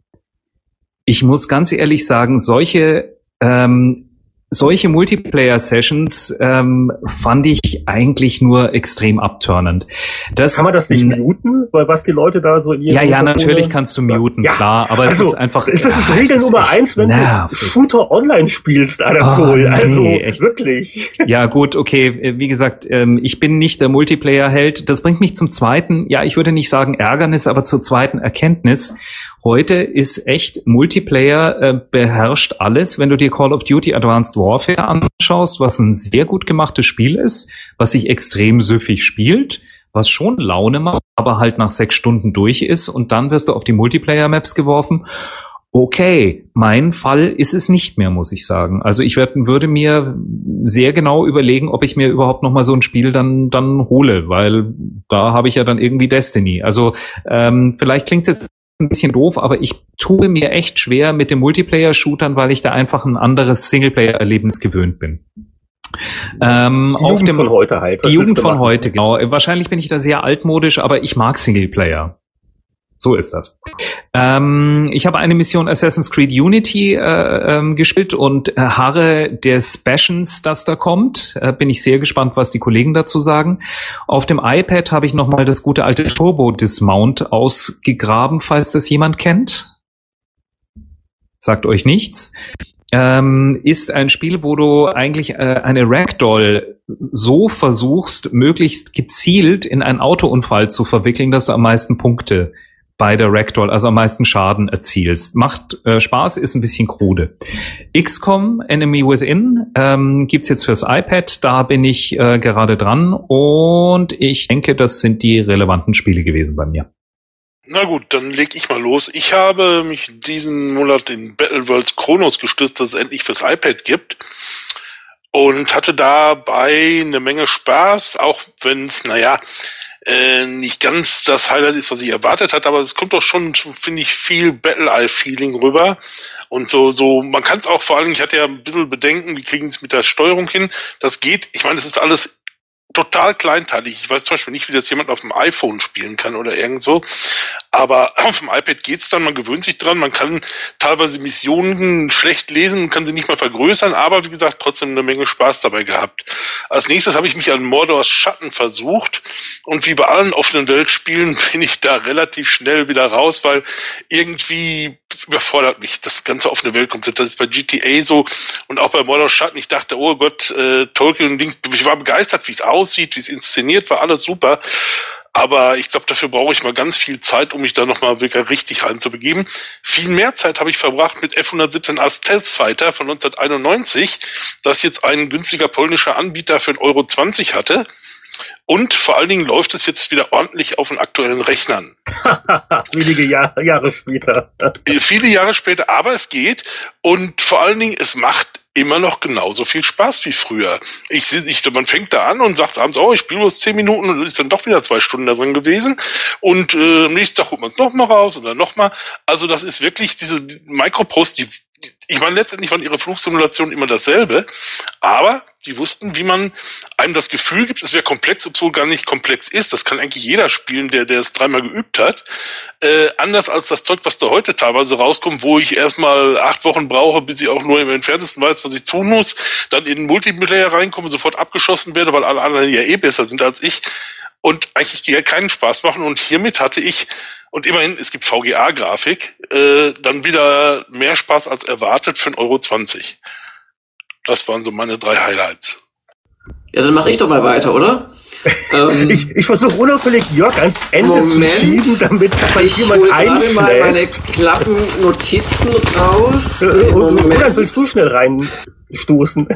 ich muss ganz ehrlich sagen, solche ähm, solche Multiplayer-Sessions ähm, fand ich eigentlich nur extrem abturnend. Das, Kann man das nicht muten, weil was die Leute da so Ja, ja, natürlich kannst du muten, ja, klar, aber also, es ist einfach. Das ist Regel ist Nummer eins, wenn nervig. du Shooter online spielst, Anatol. Oh, nee, also echt. wirklich. Ja, gut, okay. Wie gesagt, ähm, ich bin nicht der Multiplayer-Held. Das bringt mich zum zweiten, ja, ich würde nicht sagen Ärgernis, aber zur zweiten Erkenntnis. Heute ist echt Multiplayer äh, beherrscht alles. Wenn du dir Call of Duty Advanced Warfare anschaust, was ein sehr gut gemachtes Spiel ist, was sich extrem süffig spielt, was schon Laune macht, aber halt nach sechs Stunden durch ist und dann wirst du auf die Multiplayer-Maps geworfen. Okay, mein Fall ist es nicht mehr, muss ich sagen. Also ich werd, würde mir sehr genau überlegen, ob ich mir überhaupt noch mal so ein Spiel dann dann hole, weil da habe ich ja dann irgendwie Destiny. Also ähm, vielleicht klingt jetzt ein bisschen doof, aber ich tue mir echt schwer mit den Multiplayer-Shootern, weil ich da einfach ein anderes Singleplayer-Erlebnis gewöhnt bin. Ähm, die Jugend dem, von heute halt. Was die Jugend von heute, genau. Wahrscheinlich bin ich da sehr altmodisch, aber ich mag Singleplayer. So ist das. Ähm, ich habe eine Mission Assassin's Creed Unity äh, ähm, gespielt und äh, harre des Bashens, das da kommt. Äh, bin ich sehr gespannt, was die Kollegen dazu sagen. Auf dem iPad habe ich nochmal das gute alte Turbo Dismount ausgegraben, falls das jemand kennt. Sagt euch nichts. Ähm, ist ein Spiel, wo du eigentlich äh, eine Ragdoll so versuchst, möglichst gezielt in einen Autounfall zu verwickeln, dass du am meisten Punkte bei der Ragdoll, also am meisten Schaden erzielst. Macht äh, Spaß, ist ein bisschen krude. XCOM Enemy Within ähm, gibt's jetzt fürs iPad, da bin ich äh, gerade dran und ich denke, das sind die relevanten Spiele gewesen bei mir. Na gut, dann leg ich mal los. Ich habe mich diesen Monat in Battle Worlds Chronos gestützt, dass es endlich fürs iPad gibt. Und hatte dabei eine Menge Spaß, auch wenn es, naja, äh, nicht ganz das Highlight ist, was ich erwartet hatte, aber es kommt doch schon, finde ich, viel Battle-Eye-Feeling rüber. Und so, so, man kann es auch vor allem, ich hatte ja ein bisschen Bedenken, wie kriegen es mit der Steuerung hin? Das geht, ich meine, es ist alles total kleinteilig. Ich weiß zum Beispiel nicht, wie das jemand auf dem iPhone spielen kann oder irgend so. Aber auf dem iPad geht's dann, man gewöhnt sich dran, man kann teilweise Missionen schlecht lesen, kann sie nicht mal vergrößern, aber wie gesagt, trotzdem eine Menge Spaß dabei gehabt. Als nächstes habe ich mich an Mordors Schatten versucht und wie bei allen offenen Weltspielen bin ich da relativ schnell wieder raus, weil irgendwie überfordert mich das ganze offene Weltkonzept. Das ist bei GTA so und auch bei Mordor Schatten. Ich dachte, oh Gott, äh, Tolkien und Dings, ich war begeistert, wie es aussieht, wie es inszeniert war, alles super. Aber ich glaube, dafür brauche ich mal ganz viel Zeit, um mich da nochmal wirklich richtig reinzubegeben. Viel mehr Zeit habe ich verbracht mit F-117A Stealth Fighter von 1991, das jetzt ein günstiger polnischer Anbieter für 1,20 Euro hatte. Und vor allen Dingen läuft es jetzt wieder ordentlich auf den aktuellen Rechnern. Wenige Jahr, Jahre später. Äh, viele Jahre später, aber es geht. Und vor allen Dingen, es macht immer noch genauso viel Spaß wie früher. Ich, ich, man fängt da an und sagt abends, oh, ich spiele bloß zehn Minuten und ist dann doch wieder zwei Stunden da drin gewesen. Und äh, am nächsten Tag holt man es nochmal raus oder nochmal. Also das ist wirklich diese Micropost, die ich meine, letztendlich waren ihre Flugsimulationen immer dasselbe, aber die wussten, wie man einem das Gefühl gibt, es wäre komplex, obwohl gar nicht komplex ist. Das kann eigentlich jeder spielen, der, der es dreimal geübt hat. Äh, anders als das Zeug, was da heute teilweise rauskommt, wo ich erstmal acht Wochen brauche, bis ich auch nur im entferntesten weiß, was ich tun muss, dann in den Multiplayer reinkomme, sofort abgeschossen werde, weil alle anderen ja eh besser sind als ich und eigentlich keinen Spaß machen. Und hiermit hatte ich und immerhin, es gibt VGA-Grafik, äh, dann wieder mehr Spaß als erwartet für 1,20 Euro. Das waren so meine drei Highlights. Ja, dann mache ich doch mal weiter, oder? ähm, ich ich versuche unauffällig Jörg ans Ende Moment, zu schieben, damit bei jemand einschläft. mal meine klappen Notizen raus. Äh, und, und dann willst du schnell rein stoßen.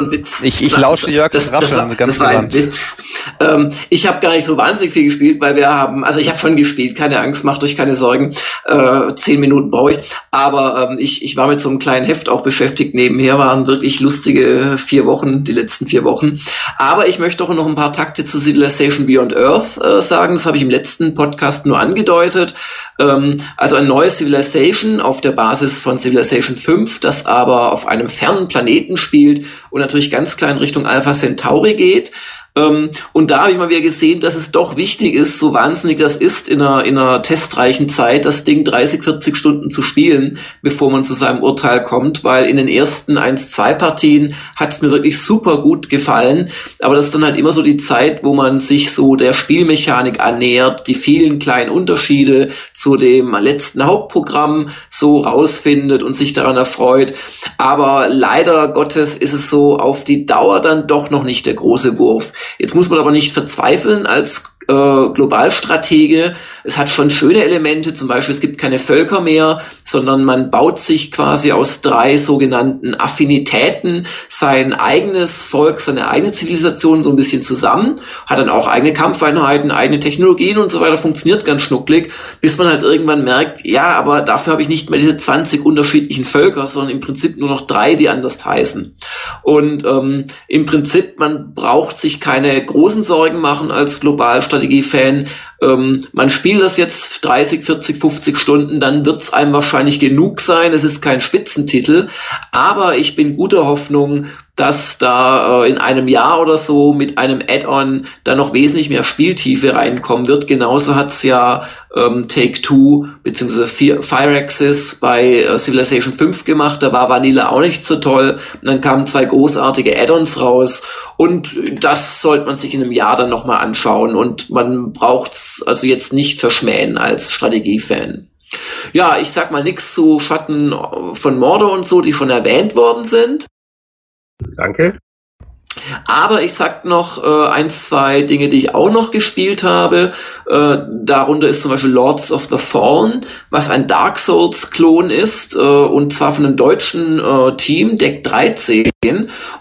Witz. Ich, ich lausche Jörg das, das, das, ganz das war ein Witz. Ähm, ich habe gar nicht so wahnsinnig viel gespielt, weil wir haben, also ich habe schon gespielt, keine Angst, macht euch keine Sorgen. Äh, zehn Minuten brauche ich. Aber ähm, ich, ich war mit so einem kleinen Heft auch beschäftigt. Nebenher waren wirklich lustige vier Wochen, die letzten vier Wochen. Aber ich möchte auch noch ein paar Takte zu Civilization Beyond Earth äh, sagen. Das habe ich im letzten Podcast nur angedeutet. Ähm, also ein neues Civilization auf der Basis von Civilization 5, das aber auf einem fernen Planeten spielt und natürlich ganz klein Richtung Alpha Centauri geht. Ähm, und da habe ich mal wieder gesehen, dass es doch wichtig ist, so wahnsinnig das ist, in einer, in einer testreichen Zeit das Ding 30, 40 Stunden zu spielen, bevor man zu seinem Urteil kommt, weil in den ersten 1, 2 Partien hat es mir wirklich super gut gefallen. Aber das ist dann halt immer so die Zeit, wo man sich so der Spielmechanik annähert, die vielen kleinen Unterschiede zu dem letzten Hauptprogramm so rausfindet und sich daran erfreut. Aber leider Gottes ist es so auf die Dauer dann doch noch nicht der große Wurf. Jetzt muss man aber nicht verzweifeln als äh, Globalstratege. Es hat schon schöne Elemente, zum Beispiel es gibt keine Völker mehr, sondern man baut sich quasi aus drei sogenannten Affinitäten sein eigenes Volk, seine eigene Zivilisation so ein bisschen zusammen, hat dann auch eigene Kampfeinheiten, eigene Technologien und so weiter, funktioniert ganz schnucklig, bis man halt irgendwann merkt, ja, aber dafür habe ich nicht mehr diese 20 unterschiedlichen Völker, sondern im Prinzip nur noch drei, die anders heißen. Und ähm, im Prinzip, man braucht sich keine großen Sorgen machen als Globalstratege, Strategie-Fan. Ähm, man spielt das jetzt 30, 40, 50 Stunden, dann wird es einem wahrscheinlich genug sein. Es ist kein Spitzentitel, aber ich bin guter Hoffnung, dass da äh, in einem Jahr oder so mit einem Add-on da noch wesentlich mehr Spieltiefe reinkommen wird. Genauso hat's ja ähm, Take-Two bzw. Fireaxis bei äh, Civilization 5 gemacht. Da war Vanilla auch nicht so toll. Und dann kamen zwei großartige Add-ons raus und das sollte man sich in einem Jahr dann nochmal anschauen und man braucht's also jetzt nicht verschmähen als Strategiefan. Ja, ich sag mal nix zu Schatten von Mordor und so, die schon erwähnt worden sind. Danke. Aber ich sag noch äh, ein, zwei Dinge, die ich auch noch gespielt habe. Äh, darunter ist zum Beispiel Lords of the Fallen, was ein Dark Souls-Klon ist, äh, und zwar von einem deutschen äh, Team, Deck 13.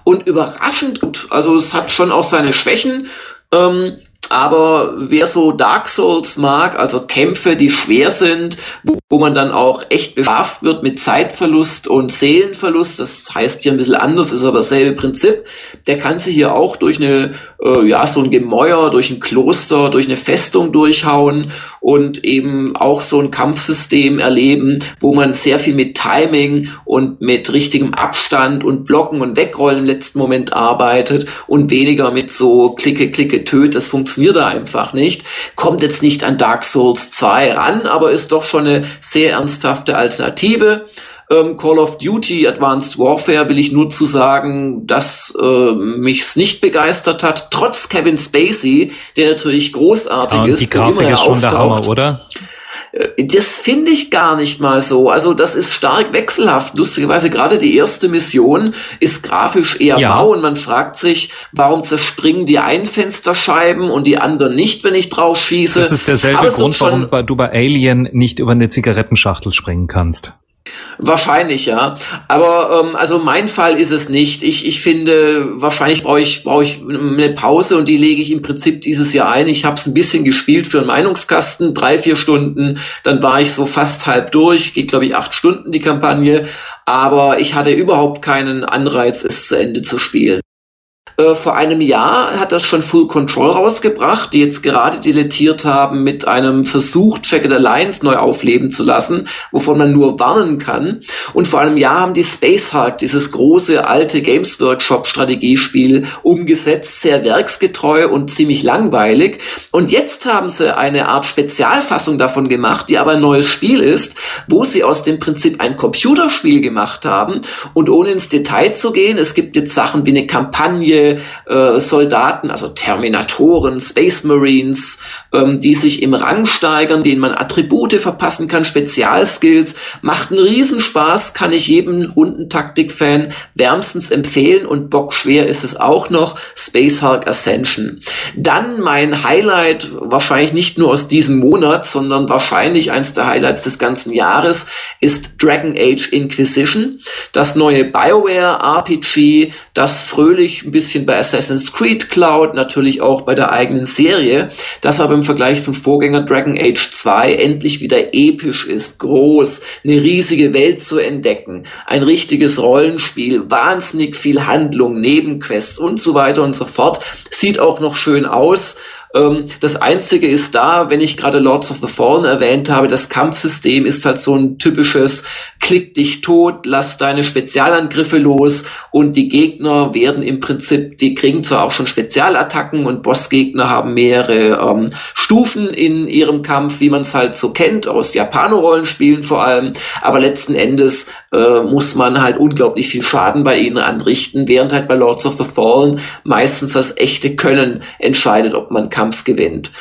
Und überraschend gut. Also es hat schon auch seine Schwächen. Ähm, aber wer so Dark Souls mag, also Kämpfe, die schwer sind, wo man dann auch echt bestraft wird mit Zeitverlust und Seelenverlust, das heißt hier ein bisschen anders, ist aber dasselbe Prinzip, der kann sich hier auch durch eine, äh, ja, so ein Gemäuer, durch ein Kloster, durch eine Festung durchhauen und eben auch so ein Kampfsystem erleben, wo man sehr viel mit Timing und mit richtigem Abstand und Blocken und Wegrollen im letzten Moment arbeitet und weniger mit so Klicke, Klicke, Töt, das funktioniert funktioniert er einfach nicht. Kommt jetzt nicht an Dark Souls 2 ran, aber ist doch schon eine sehr ernsthafte Alternative. Ähm, Call of Duty Advanced Warfare will ich nur zu sagen, dass äh, mich's nicht begeistert hat, trotz Kevin Spacey, der natürlich großartig ja, ist. Die Grafik ist schon der Hammer, oder? Das finde ich gar nicht mal so. Also das ist stark wechselhaft. Lustigerweise gerade die erste Mission ist grafisch eher ja. mau und man fragt sich, warum zerspringen die einen Fensterscheiben und die anderen nicht, wenn ich drauf schieße. Das ist derselbe Grund, warum du bei Alien nicht über eine Zigarettenschachtel springen kannst. Wahrscheinlich, ja. Aber ähm, also mein Fall ist es nicht. Ich, ich finde, wahrscheinlich brauche ich, brauche ich eine Pause und die lege ich im Prinzip dieses Jahr ein. Ich habe es ein bisschen gespielt für einen Meinungskasten, drei, vier Stunden. Dann war ich so fast halb durch. Geht, glaube ich, acht Stunden die Kampagne. Aber ich hatte überhaupt keinen Anreiz, es zu Ende zu spielen. Äh, vor einem Jahr hat das schon Full Control rausgebracht, die jetzt gerade dilettiert haben mit einem Versuch, Jacket Alliance neu aufleben zu lassen, wovon man nur warnen kann. Und vor einem Jahr haben die Space Hulk, dieses große alte Games Workshop Strategiespiel, umgesetzt, sehr werksgetreu und ziemlich langweilig. Und jetzt haben sie eine Art Spezialfassung davon gemacht, die aber ein neues Spiel ist, wo sie aus dem Prinzip ein Computerspiel gemacht haben. Und ohne ins Detail zu gehen, es gibt jetzt Sachen wie eine Kampagne, äh, Soldaten, also Terminatoren, Space Marines, ähm, die sich im Rang steigern, denen man Attribute verpassen kann, Spezialskills. Macht einen Riesenspaß, kann ich jedem Rundentaktik-Fan wärmstens empfehlen und bockschwer ist es auch noch, Space Hulk Ascension. Dann mein Highlight, wahrscheinlich nicht nur aus diesem Monat, sondern wahrscheinlich eins der Highlights des ganzen Jahres, ist Dragon Age Inquisition, das neue BioWare RPG, das fröhlich ein bisschen bisschen bei Assassin's Creed Cloud, natürlich auch bei der eigenen Serie, das aber im Vergleich zum Vorgänger Dragon Age 2 endlich wieder episch ist, groß, eine riesige Welt zu entdecken, ein richtiges Rollenspiel, wahnsinnig viel Handlung, Nebenquests und so weiter und so fort, sieht auch noch schön aus das Einzige ist da, wenn ich gerade Lords of the Fallen erwähnt habe, das Kampfsystem ist halt so ein typisches Klick dich tot, lass deine Spezialangriffe los und die Gegner werden im Prinzip, die kriegen zwar auch schon Spezialattacken und Bossgegner haben mehrere ähm, Stufen in ihrem Kampf, wie man es halt so kennt, aus Japano-Rollenspielen vor allem, aber letzten Endes äh, muss man halt unglaublich viel Schaden bei ihnen anrichten, während halt bei Lords of the Fallen meistens das echte Können entscheidet, ob man Kampf gewinnt.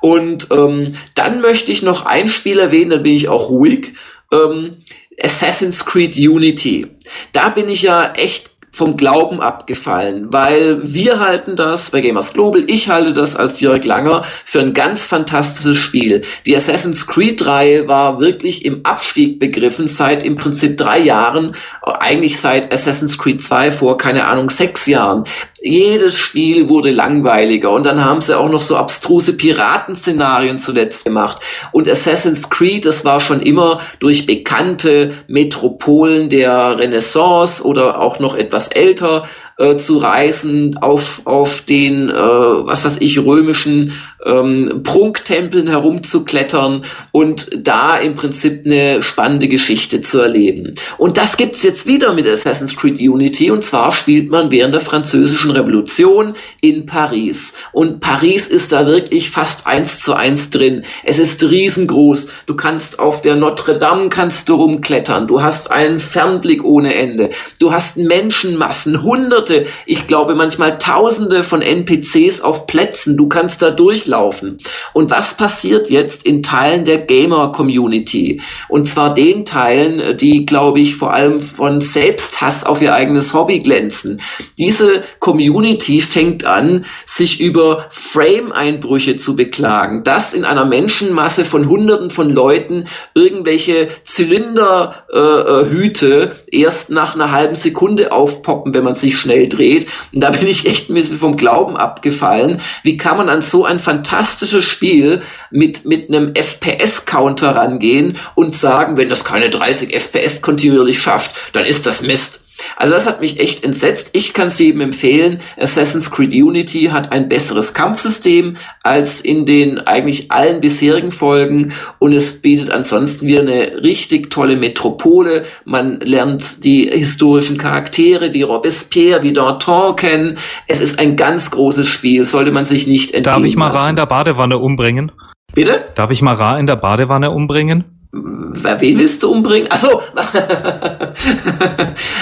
Und ähm, dann möchte ich noch ein Spiel erwähnen, dann bin ich auch ruhig. Ähm, Assassin's Creed Unity. Da bin ich ja echt vom Glauben abgefallen, weil wir halten das bei Gamers Global, ich halte das als Jörg Langer für ein ganz fantastisches Spiel. Die Assassin's Creed Reihe war wirklich im Abstieg begriffen seit im Prinzip drei Jahren, eigentlich seit Assassin's Creed 2 vor, keine Ahnung, sechs Jahren jedes Spiel wurde langweiliger und dann haben sie auch noch so abstruse Piratenszenarien zuletzt gemacht. Und Assassin's Creed, das war schon immer durch bekannte Metropolen der Renaissance oder auch noch etwas älter äh, zu reisen, auf, auf den, äh, was weiß ich, römischen ähm, Prunktempeln herumzuklettern und da im Prinzip eine spannende Geschichte zu erleben. Und das gibt's jetzt wieder mit Assassin's Creed Unity und zwar spielt man während der französischen Revolution in Paris. Und Paris ist da wirklich fast eins zu eins drin. Es ist riesengroß. Du kannst auf der Notre Dame kannst du rumklettern. Du hast einen Fernblick ohne Ende. Du hast Menschenmassen, hunderte, ich glaube manchmal tausende von NPCs auf Plätzen. Du kannst da durchlaufen. Und was passiert jetzt in Teilen der Gamer-Community? Und zwar den Teilen, die, glaube ich, vor allem von Selbsthass auf ihr eigenes Hobby glänzen. Diese Community fängt an, sich über Frame-Einbrüche zu beklagen, dass in einer Menschenmasse von Hunderten von Leuten irgendwelche Zylinderhüte äh, erst nach einer halben Sekunde aufpoppen, wenn man sich schnell dreht. Und da bin ich echt ein bisschen vom Glauben abgefallen. Wie kann man an so ein fantastisches Spiel mit, mit einem FPS-Counter rangehen und sagen, wenn das keine 30 FPS kontinuierlich schafft, dann ist das Mist. Also das hat mich echt entsetzt. Ich kann es jedem empfehlen. Assassin's Creed Unity hat ein besseres Kampfsystem als in den eigentlich allen bisherigen Folgen und es bietet ansonsten wieder eine richtig tolle Metropole. Man lernt die historischen Charaktere wie Robespierre, wie Danton kennen. Es ist ein ganz großes Spiel, sollte man sich nicht entgehen Darf ich mal Ra in der Badewanne umbringen? Bitte? Darf ich mal Ra in der Badewanne umbringen? Wen willst du umbringen? Achso,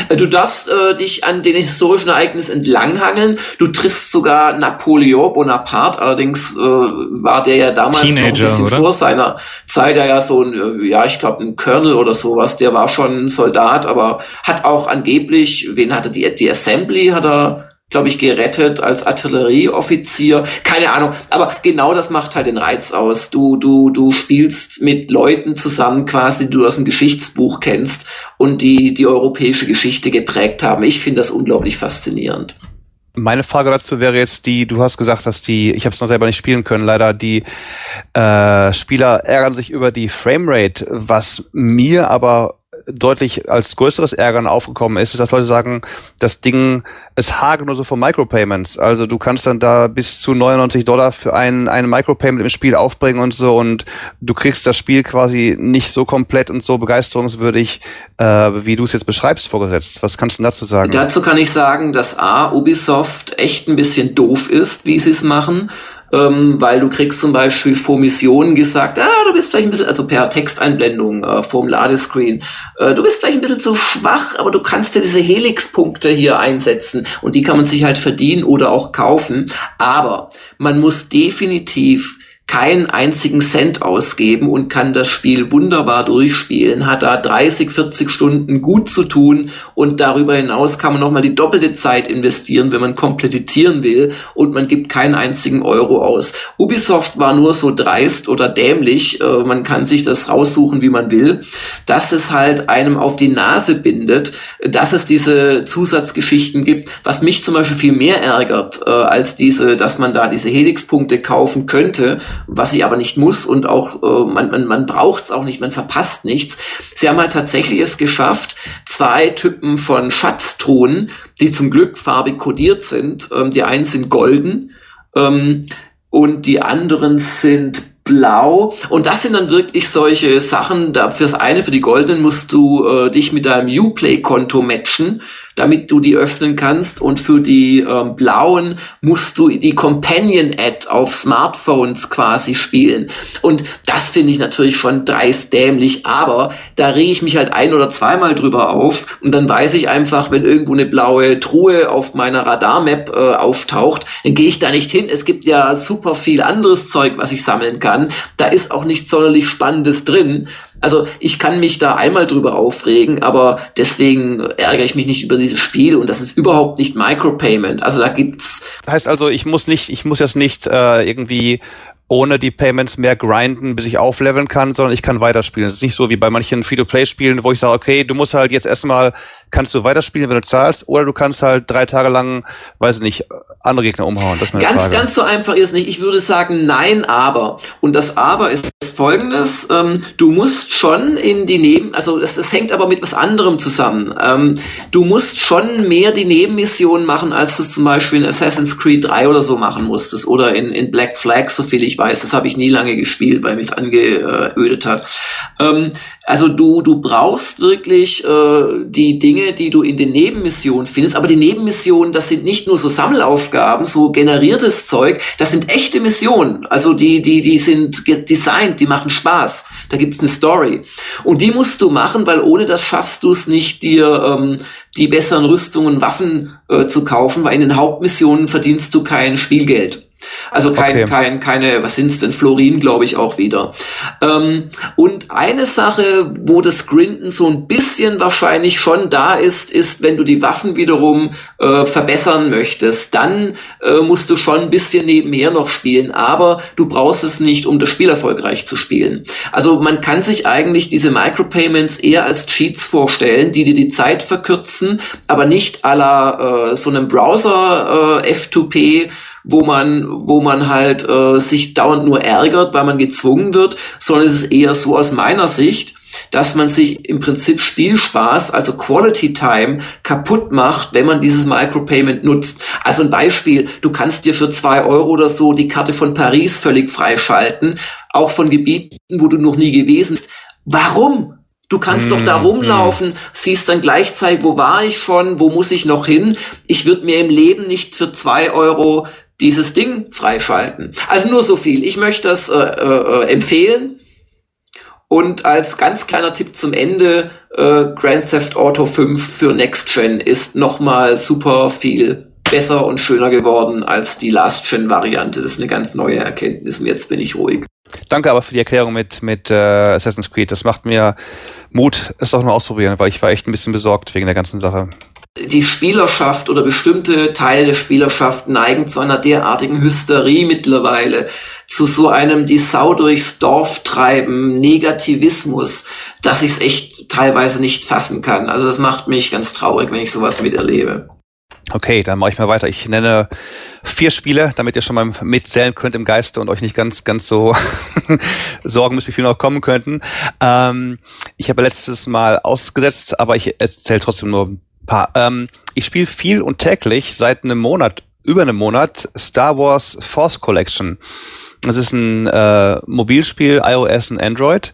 du darfst äh, dich an den historischen Ereignis entlanghangeln. Du triffst sogar Napoleon Bonaparte. Allerdings äh, war der ja damals Teenager, noch ein bisschen oder? vor seiner Zeit. Er ja so ein, äh, ja, ich glaube ein Colonel oder sowas. Der war schon ein Soldat, aber hat auch angeblich, wen hatte die, die Assembly hat er glaube ich, gerettet als Artillerieoffizier. Keine Ahnung. Aber genau das macht halt den Reiz aus. Du, du, du spielst mit Leuten zusammen quasi, die du aus dem Geschichtsbuch kennst und die die europäische Geschichte geprägt haben. Ich finde das unglaublich faszinierend. Meine Frage dazu wäre jetzt die, du hast gesagt, dass die, ich habe es noch selber nicht spielen können, leider die äh, Spieler ärgern sich über die Framerate, was mir aber deutlich als größeres Ärgern aufgekommen ist, ist, dass Leute sagen, das Ding, es hage nur so von Micropayments. Also du kannst dann da bis zu 99 Dollar für ein, ein Micropayment im Spiel aufbringen und so und du kriegst das Spiel quasi nicht so komplett und so begeisterungswürdig, äh, wie du es jetzt beschreibst, vorgesetzt. Was kannst du dazu sagen? Dazu kann ich sagen, dass A, Ubisoft echt ein bisschen doof ist, wie sie es machen ähm, weil du kriegst zum Beispiel vor Missionen gesagt, ah, du bist vielleicht ein bisschen, also per Texteinblendung äh, vorm Ladescreen, äh, du bist vielleicht ein bisschen zu schwach, aber du kannst ja diese Helix-Punkte hier einsetzen und die kann man sich halt verdienen oder auch kaufen. Aber man muss definitiv keinen einzigen Cent ausgeben und kann das Spiel wunderbar durchspielen, hat da 30, 40 Stunden gut zu tun und darüber hinaus kann man nochmal die doppelte Zeit investieren, wenn man komplettieren will und man gibt keinen einzigen Euro aus. Ubisoft war nur so dreist oder dämlich, äh, man kann sich das raussuchen, wie man will, dass es halt einem auf die Nase bindet, dass es diese Zusatzgeschichten gibt, was mich zum Beispiel viel mehr ärgert, äh, als diese, dass man da diese Helix-Punkte kaufen könnte, was ich aber nicht muss und auch äh, man, man, man braucht es auch nicht, man verpasst nichts. Sie haben halt tatsächlich es geschafft, zwei Typen von Schatztruhen, die zum Glück farbig kodiert sind. Ähm, die einen sind golden ähm, und die anderen sind blau. Und das sind dann wirklich solche Sachen, da fürs eine, für die goldenen musst du äh, dich mit deinem Uplay-Konto matchen, damit du die öffnen kannst. Und für die ähm, blauen musst du die Companion-Ad auf Smartphones quasi spielen. Und das finde ich natürlich schon dreist dämlich, aber da rege ich mich halt ein oder zweimal drüber auf und dann weiß ich einfach, wenn irgendwo eine blaue Truhe auf meiner Radarmap äh, auftaucht, dann gehe ich da nicht hin. Es gibt ja super viel anderes Zeug, was ich sammeln kann. Da ist auch nichts sonderlich Spannendes drin. Also ich kann mich da einmal drüber aufregen, aber deswegen ärgere ich mich nicht über dieses Spiel und das ist überhaupt nicht Micropayment. Also da gibt's. Heißt also, ich muss nicht, ich muss jetzt nicht äh, irgendwie ohne die Payments mehr grinden, bis ich aufleveln kann, sondern ich kann weiterspielen. Es ist nicht so wie bei manchen Free-to-Play-Spielen, wo ich sage, okay, du musst halt jetzt erstmal kannst du weiterspielen, wenn du zahlst, oder du kannst halt drei Tage lang, weiß ich nicht, andere Gegner umhauen. Das ist Ganz, Frage. ganz so einfach ist nicht. Ich würde sagen, nein, aber. Und das aber ist folgendes, ähm, du musst schon in die Neben, also das, das hängt aber mit was anderem zusammen. Ähm, du musst schon mehr die Nebenmissionen machen, als du zum Beispiel in Assassin's Creed 3 oder so machen musstest. Oder in, in Black Flag, so viel ich weiß. Das habe ich nie lange gespielt, weil mich angeödet hat. Ähm, also du, du brauchst wirklich äh, die Dinge, die du in den Nebenmissionen findest. Aber die Nebenmissionen, das sind nicht nur so Sammelaufgaben, so generiertes Zeug, das sind echte Missionen. Also die, die, die sind designt, die machen Spaß. Da gibt's eine Story. Und die musst du machen, weil ohne das schaffst du es nicht, dir ähm, die besseren Rüstungen, Waffen äh, zu kaufen, weil in den Hauptmissionen verdienst du kein Spielgeld. Also kein, Okay. kein, keine, was sind's denn, Florin, glaube ich, auch wieder. Ähm, und eine Sache, wo das Grinden so ein bisschen wahrscheinlich schon da ist, ist, wenn du die Waffen wiederum äh, verbessern möchtest, dann äh, musst du schon ein bisschen nebenher noch spielen, aber du brauchst es nicht, um das Spiel erfolgreich zu spielen. Also man kann sich eigentlich diese Micropayments eher als Cheats vorstellen, die dir die Zeit verkürzen, aber nicht aller äh, so einem Browser äh, F2P, wo man, wo man halt äh, sich dauernd nur ärgert, weil man gezwungen wird, sondern es ist eher so aus meiner Sicht, dass man sich im Prinzip Spielspaß, also Quality Time, kaputt macht, wenn man dieses Micropayment nutzt. Also ein Beispiel, du kannst dir für zwei Euro oder so die Karte von Paris völlig freischalten, auch von Gebieten, wo du noch nie gewesen bist. Warum? Du kannst doch da Mm, rumlaufen, siehst dann gleichzeitig, wo war ich schon, wo muss ich noch hin. Ich würde mir im Leben nicht für zwei Euro dieses Ding freischalten. Also nur so viel. Ich möchte das äh, äh, empfehlen. Und als ganz kleiner Tipp zum Ende, äh, Grand Theft Auto 5 für Next Gen ist nochmal super viel besser und schöner geworden als die Last Gen Variante. Das ist eine ganz neue Erkenntnis und jetzt bin ich ruhig. Danke aber für die Erklärung mit, mit äh, Assassin's Creed. Das macht mir Mut, es auch mal auszuprobieren, weil ich war echt ein bisschen besorgt wegen der ganzen Sache die Spielerschaft oder bestimmte Teile der Spielerschaft neigen zu einer derartigen Hysterie mittlerweile, zu so einem die Sau durchs Dorf treiben, Negativismus, dass ich es echt teilweise nicht fassen kann. Also das macht mich ganz traurig, wenn ich sowas miterlebe. Okay, dann mache ich mal weiter. Ich nenne vier Spiele, damit ihr schon mal mitzählen könnt im Geiste und euch nicht ganz, ganz so sorgen müsst, wie viele noch kommen könnten. Ähm, ich habe letztes Mal ausgesetzt, aber ich erzähle trotzdem nur paar. Ähm, ich spiele viel und täglich seit einem Monat, über einem Monat, Star Wars Force Collection. Es ist ein äh, Mobilspiel, iOS und Android.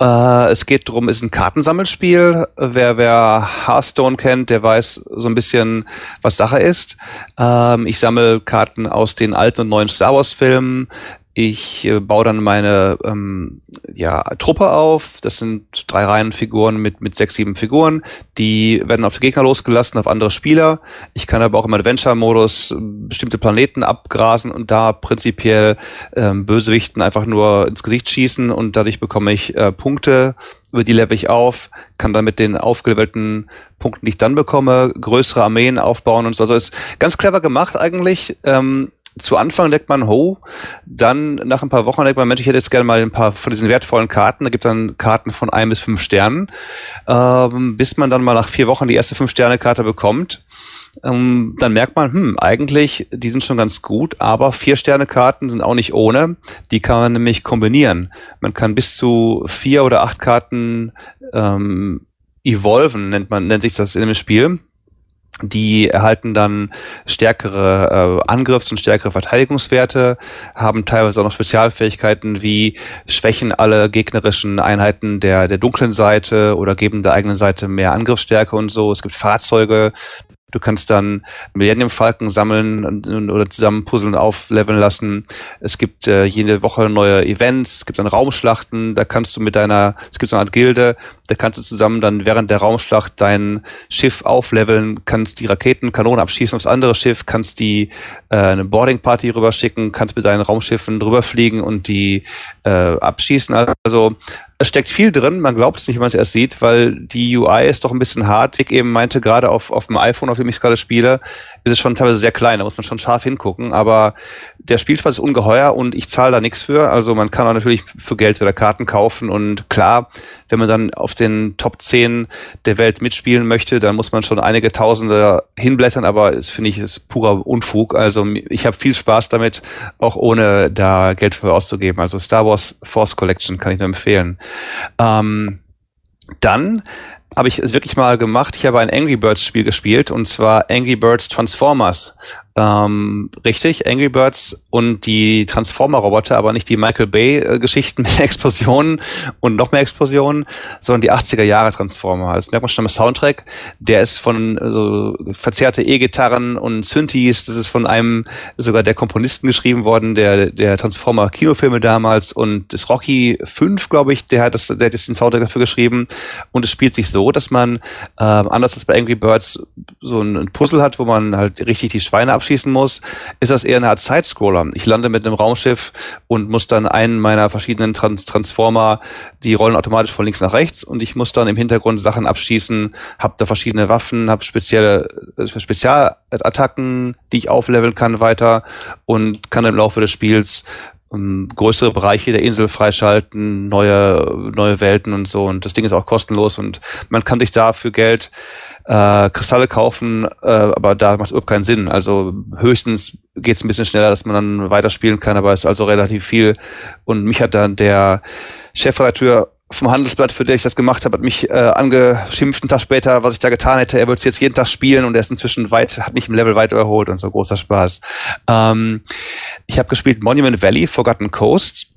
Äh, es geht darum, es ist ein Kartensammelspiel. Wer, wer Hearthstone kennt, der weiß so ein bisschen, was Sache ist. Ähm, ich sammle Karten aus den alten und neuen Star Wars Filmen. Ich äh, baue dann meine ähm, ja, Truppe auf. Das sind drei Reihen Figuren mit, mit sechs, sieben Figuren. Die werden auf die Gegner losgelassen, auf andere Spieler. Ich kann aber auch im Adventure-Modus äh, bestimmte Planeten abgrasen und da prinzipiell ähm, Bösewichten einfach nur ins Gesicht schießen und dadurch bekomme ich äh, Punkte, über die level ich auf, kann dann mit den aufgelevelten Punkten, die ich dann bekomme, größere Armeen aufbauen und so. Also ist ganz clever gemacht eigentlich. Ähm, zu Anfang denkt man, ho, dann nach ein paar Wochen denkt man, Mensch, ich hätte jetzt gerne mal ein paar von diesen wertvollen Karten. Da gibt dann Karten von ein bis fünf Sternen, ähm, bis man dann mal nach vier Wochen die erste Fünf-Sterne-Karte bekommt. Ähm, dann merkt man, hm, eigentlich, die sind schon ganz gut, aber Vier-Sterne-Karten sind auch nicht ohne. Die kann man nämlich kombinieren. Man kann bis zu vier oder acht Karten ähm, evolven, nennt man, nennt sich das in dem Spiel die erhalten dann stärkere äh, Angriffs- und stärkere Verteidigungswerte, haben teilweise auch noch Spezialfähigkeiten wie schwächen alle gegnerischen Einheiten der, der dunklen Seite oder geben der eigenen Seite mehr Angriffsstärke und so. Es gibt Fahrzeuge, Du kannst dann Millennium Falken sammeln oder zusammen puzzeln und aufleveln lassen. Es gibt äh, jede Woche neue Events, es gibt dann Raumschlachten, da kannst du mit deiner, es gibt so eine Art Gilde, da kannst du zusammen dann während der Raumschlacht dein Schiff aufleveln, kannst die Raketen, Kanonen abschießen aufs andere Schiff, kannst die äh, eine Boarding Party rüberschicken, kannst mit deinen Raumschiffen rüberfliegen und die äh, abschießen. Also es steckt viel drin, man glaubt es nicht, wenn man es erst sieht, weil die UI ist doch ein bisschen hart. Ich eben meinte, gerade auf, auf dem iPhone, auf dem ich es gerade spiele, ist es schon teilweise sehr klein, da muss man schon scharf hingucken, aber der Spielspaß ist ungeheuer und ich zahle da nichts für. Also man kann auch natürlich für Geld wieder Karten kaufen und klar, wenn man dann auf den Top 10 der Welt mitspielen möchte, dann muss man schon einige Tausende hinblättern, aber es finde ich ist purer Unfug. Also ich habe viel Spaß damit, auch ohne da Geld für auszugeben. Also Star Wars Force Collection kann ich nur empfehlen. Ähm, dann habe ich es wirklich mal gemacht. Ich habe ein Angry Birds Spiel gespielt und zwar Angry Birds Transformers. Ähm, richtig, Angry Birds und die Transformer-Roboter, aber nicht die Michael Bay-Geschichten mit Explosionen und noch mehr Explosionen, sondern die 80er Jahre Transformer. Das merkt man schon im Soundtrack. Der ist von so verzerrte E-Gitarren und Synthes. Das ist von einem sogar der Komponisten geschrieben worden, der der Transformer-Kinofilme damals und das Rocky 5, glaube ich, der hat das, der hat den Soundtrack dafür geschrieben. Und es spielt sich so, dass man äh, anders als bei Angry Birds so ein Puzzle hat, wo man halt richtig die Schweine abschießen muss, ist das eher eine Art Sidescroller. Ich lande mit einem Raumschiff und muss dann einen meiner verschiedenen Trans Transformer, die rollen automatisch von links nach rechts und ich muss dann im Hintergrund Sachen abschießen, habe da verschiedene Waffen, habe spezielle äh, Spezialattacken, die ich aufleveln kann weiter und kann im Laufe des Spiels ähm, größere Bereiche der Insel freischalten, neue, neue Welten und so. Und das Ding ist auch kostenlos und man kann sich da für Geld äh, Kristalle kaufen, äh, aber da macht es überhaupt keinen Sinn. Also höchstens geht es ein bisschen schneller, dass man dann weiterspielen kann, aber es ist also relativ viel. Und mich hat dann der Chefredakteur vom Handelsblatt, für den ich das gemacht habe, hat mich äh, angeschimpft einen Tag später, was ich da getan hätte. Er würde es jetzt jeden Tag spielen und er ist inzwischen weit, hat mich im Level weit überholt und so großer Spaß. Ähm, ich habe gespielt Monument Valley, Forgotten Coast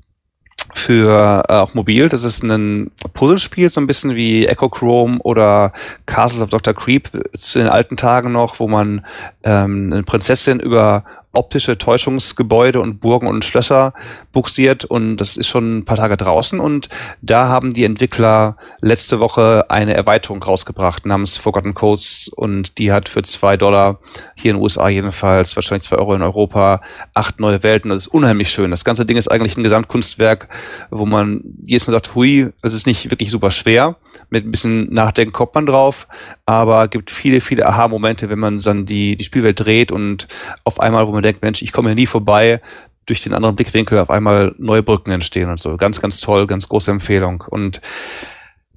für äh, auch mobil. Das ist ein Puzzlespiel, so ein bisschen wie Echo Chrome oder Castles of Dr. Creep zu den alten Tagen noch, wo man ähm, eine Prinzessin über optische Täuschungsgebäude und Burgen und Schlösser buxiert und das ist schon ein paar Tage draußen und da haben die Entwickler letzte Woche eine Erweiterung rausgebracht namens Forgotten Codes und die hat für zwei Dollar hier in den USA jedenfalls, wahrscheinlich zwei Euro in Europa, acht neue Welten. Das ist unheimlich schön. Das ganze Ding ist eigentlich ein Gesamtkunstwerk, wo man jedes Mal sagt, hui, es ist nicht wirklich super schwer. Mit ein bisschen Nachdenken kommt man drauf, aber gibt viele, viele Aha-Momente, wenn man dann die, die Spielwelt dreht und auf einmal, wo man denkt, Mensch, ich komme hier nie vorbei, durch den anderen Blickwinkel auf einmal neue Brücken entstehen und so. Ganz, ganz toll, ganz große Empfehlung. Und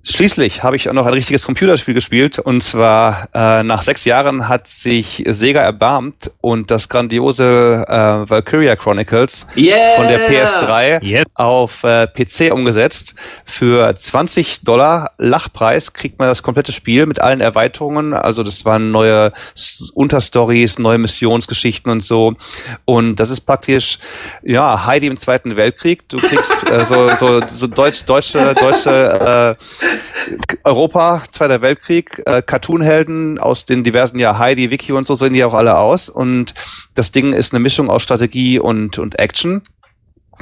Schließlich habe ich auch noch ein richtiges Computerspiel gespielt und zwar äh, nach sechs Jahren hat sich Sega erbarmt und das grandiose äh, Valkyria Chronicles Yeah! von der PS3 Jetzt. auf äh, PC umgesetzt. Für 20 Dollar Lachpreis kriegt man das komplette Spiel mit allen Erweiterungen. Also das waren neue Unterstories, neue Missionsgeschichten und so. Und das ist praktisch ja Heidi im Zweiten Weltkrieg. Du kriegst äh, so, so, so deutsch, deutsche deutsche äh, Europa, Zweiter Weltkrieg, äh, Cartoonhelden aus den diversen ja Heidi, Wiki und so sehen die auch alle aus. Und das Ding ist eine Mischung aus Strategie und und Action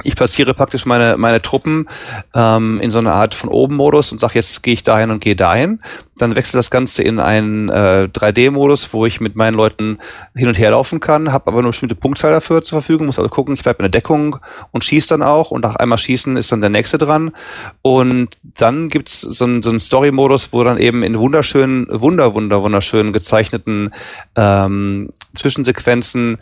ich platziere praktisch meine, meine Truppen ähm, in so eine Art von oben-Modus und sage, jetzt gehe ich dahin und gehe dahin. Dann wechselt das Ganze in einen äh, 3D-Modus, wo ich mit meinen Leuten hin und her laufen kann, habe aber nur bestimmte Punktzahl dafür zur Verfügung, muss also gucken, ich bleibe in der Deckung und schieße dann auch und nach einmal schießen ist dann der nächste dran. Und dann gibt's so einen, so einen Story-Modus, wo dann eben in wunderschönen, wunder, wunder, wunderschönen gezeichneten ähm, Zwischensequenzen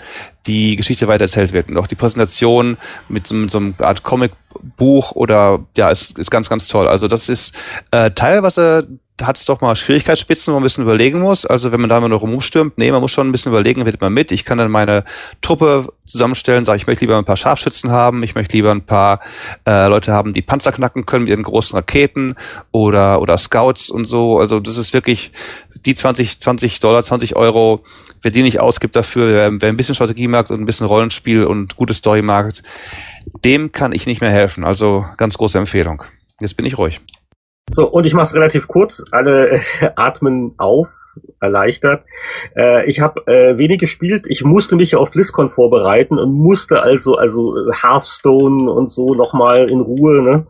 die Geschichte weitererzählt wird. Und auch die Präsentation mit so, mit so einer Art Comicbuch oder ja, ist, ist ganz, ganz toll. Also das ist äh, teilweise hat es doch mal Schwierigkeitsspitzen, wo man ein bisschen überlegen muss. Also wenn man da immer noch rumstürmt, nee, man muss schon ein bisschen überlegen, wird man mit. Ich kann dann meine Truppe zusammenstellen, sage ich möchte lieber ein paar Scharfschützen haben, ich möchte lieber ein paar äh, Leute haben, die Panzer knacken können mit ihren großen Raketen oder oder Scouts und so. Also das ist wirklich die 20, 20 Dollar, 20 Euro, wer die nicht ausgibt dafür, wer, wer ein bisschen Strategie mag und ein bisschen Rollenspiel und gute Story mag, dem kann ich nicht mehr helfen. Also ganz große Empfehlung. Jetzt bin ich ruhig. So, und ich mache es relativ kurz. Alle äh, atmen auf, erleichtert. Äh, ich habe äh, wenig gespielt. Ich musste mich auf BlizzCon vorbereiten und musste also also äh, Hearthstone und so nochmal in Ruhe. Ne?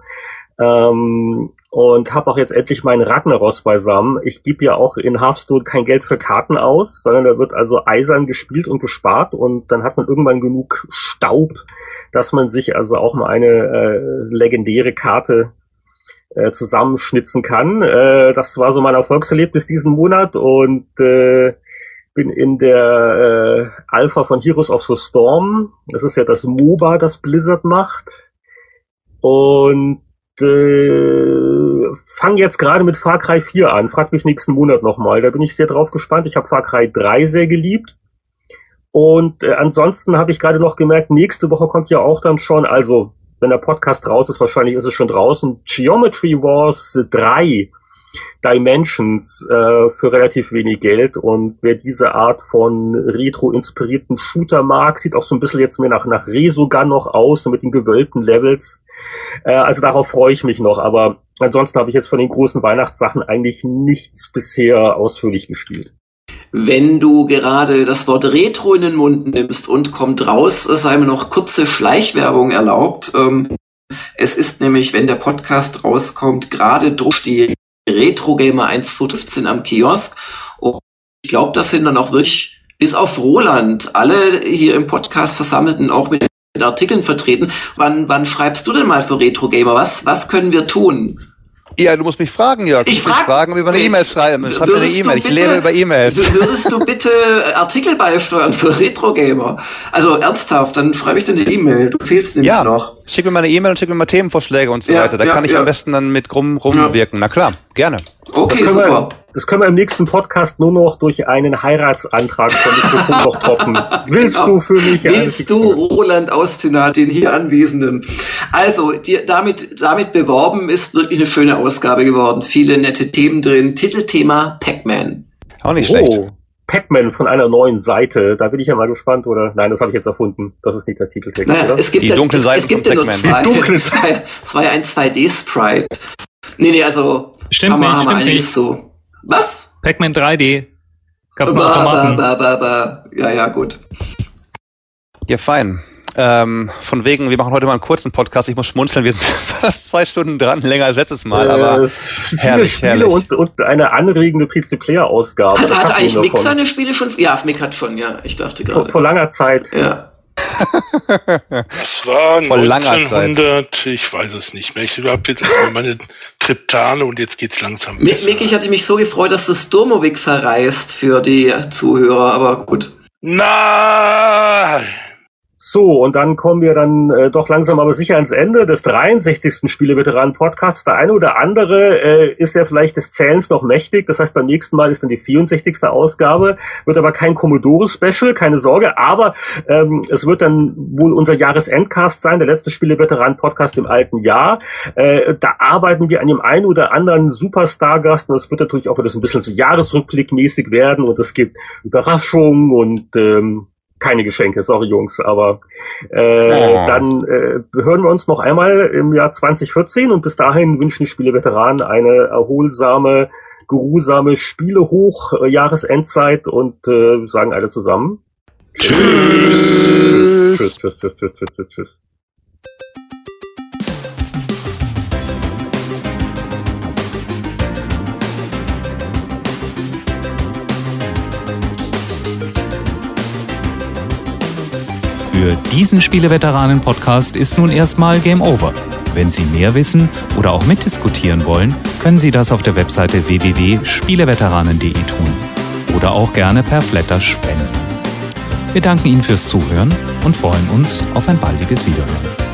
Ähm, und habe auch jetzt endlich meinen Ragnaros beisammen. Ich gebe ja auch in Hearthstone kein Geld für Karten aus, sondern da wird also eisern gespielt und gespart und dann hat man irgendwann genug Staub, dass man sich also auch mal eine äh, legendäre Karte äh, zusammenschnitzen kann. Äh, das war so mein Erfolgserlebnis diesen Monat und äh, bin in der äh, Alpha von Heroes of the Storm. Das ist ja das MOBA, das Blizzard macht. Und äh, fange jetzt gerade mit Far Cry 4 an. Frag mich nächsten Monat nochmal. Da bin ich sehr drauf gespannt. Ich habe Far Cry 3 sehr geliebt. Und äh, ansonsten habe ich gerade noch gemerkt, nächste Woche kommt ja auch dann schon, also wenn der Podcast raus ist, wahrscheinlich ist es schon draußen, Geometry Wars 3 Dimensions äh, für relativ wenig Geld. Und wer diese Art von retro-inspirierten Shooter mag, sieht auch so ein bisschen jetzt mehr nach, nach Resogun noch aus, so mit den gewölbten Levels. Äh, also darauf freue ich mich noch. Aber ansonsten habe ich jetzt von den großen Weihnachtssachen eigentlich nichts bisher ausführlich gespielt. Wenn du gerade das Wort Retro in den Mund nimmst und kommt raus, sei mir noch kurze Schleichwerbung erlaubt. Ähm, es ist nämlich, wenn der Podcast rauskommt, gerade druckt die Retro Gamer 1 2015 am Kiosk. Und ich glaube, das sind dann auch wirklich, bis auf Roland, alle hier im Podcast versammelten auch mit Artikeln vertreten. Wann, wann schreibst du denn mal für Retro Gamer? Was, was können wir tun? Ja, du musst mich fragen, Jörg. Ich musst mich frag- fragen, wie man eine E-Mail schreiben. Schreib mir eine E-Mail. Ich lebe über E-Mails. Würdest du bitte Artikel beisteuern für Retro Gamer? Also ernsthaft, dann schreibe ich dir eine E-Mail. Du fehlst nämlich Ja, noch. schick mir mal eine E-Mail und schick mir mal Themenvorschläge und so Ja, weiter. Da ja, kann ich ja. am besten dann mit rum rumwirken. Na klar, gerne. Okay, super. Das können wir im nächsten Podcast nur noch durch einen Heiratsantrag von Mikrofon noch toppen. Willst Genau. du für mich? Willst du Roland Austinat, den hier Anwesenden? Also, dir, damit, damit beworben ist wirklich eine schöne Ausgabe geworden. Viele nette Themen drin. Titelthema Pac-Man. Auch nicht schlecht. Oh, Pac-Man von einer neuen Seite. Da bin ich ja mal gespannt. Oder nein, das habe ich jetzt erfunden. Das ist nicht der Titeltext, Naja, oder? es gibt Die ja, dunkle es, Seite es gibt von ja nur Pac-Man. zwei. Die dunkle Es war, ja- es war ja ein 2D-Sprite. Nee, nee, also Stimmt haben wir, nicht, haben wir stimmt einiges nicht. so. Was? Pac-Man 3D. Gab's Ba, Automaten. ba, ba, ba. Ja, ja, gut. Ja, fein. Ähm, von wegen, wir machen heute mal einen kurzen Podcast. Ich muss schmunzeln, wir sind fast zwei Stunden dran, länger als letztes Mal, aber äh, viele herrlich, Spiele herrlich. Und, und eine anregende PC-Player-Ausgabe. Hat, hat eigentlich Mick seine Spiele schon? Ja, Mick hat schon, ja. Ich dachte vor, gerade. vor langer Zeit. Ja. Das war Vor langer Zeit. 1900, ich weiß es nicht mehr. Ich habe jetzt erstmal meine Triptane und jetzt geht's langsam Mick, besser. Mick, ich hatte mich so gefreut, dass du Sturmovik verreist für die Zuhörer, aber gut. Na, So, und dann kommen wir dann äh, doch langsam aber sicher ans Ende des 63. Spieleveteranen-Podcasts. Der eine oder andere äh, ist ja vielleicht des Zählens noch mächtig. Das heißt, beim nächsten Mal ist dann die 64. Ausgabe. Wird aber kein Commodore-Special, keine Sorge. Aber ähm, es wird dann wohl unser Jahresendcast sein, der letzte Spieleveteranen-Podcast im alten Jahr. Äh, da arbeiten wir an dem einen oder anderen Superstar-Gast. Und es wird natürlich auch wieder so ein bisschen so Jahresrückblickmäßig werden. Und es gibt Überraschungen und ähm, keine Geschenke, sorry Jungs, aber äh, Oh. dann äh, hören wir uns noch einmal im Jahr 2014 und bis dahin wünschen die Spieleveteranen eine erholsame, geruhsame Spiele hoch äh, Jahresendzeit und äh, sagen alle zusammen tschüss. Tschüss, tschüss, tschüss, tschüss, tschüss, tschüss, tschüss, Für diesen Spieleveteranen-Podcast ist nun erstmal Game Over. Wenn Sie mehr wissen oder auch mitdiskutieren wollen, können Sie das auf der Webseite www.spieleveteranen.de tun oder auch gerne per Flatter spenden. Wir danken Ihnen fürs Zuhören und freuen uns auf ein baldiges Wiederhören.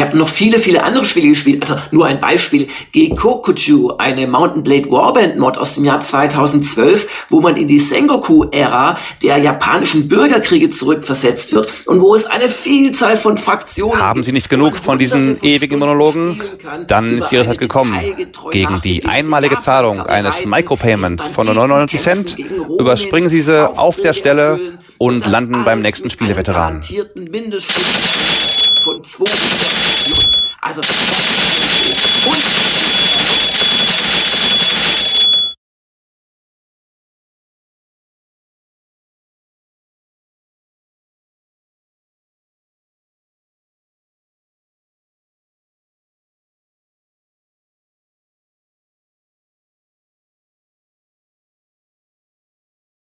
Ihr habt noch viele, viele andere Spiele gespielt. Also nur ein Beispiel. Gekokuchu, eine Mountain Blade Warband Mod aus dem Jahr 2012, wo man in die Sengoku-Ära der japanischen Bürgerkriege zurückversetzt wird und wo es eine Vielzahl von Fraktionen Haben Sie nicht genug von diesen von ewigen Monologen? Dann ist Ihre Zeit gekommen. Gegen die einmalige Zahlung eines Micropayments von nur 99 Cent überspringen Sie sie auf der Stelle und landen beim nächsten mit von 200 plus. Also, das ist und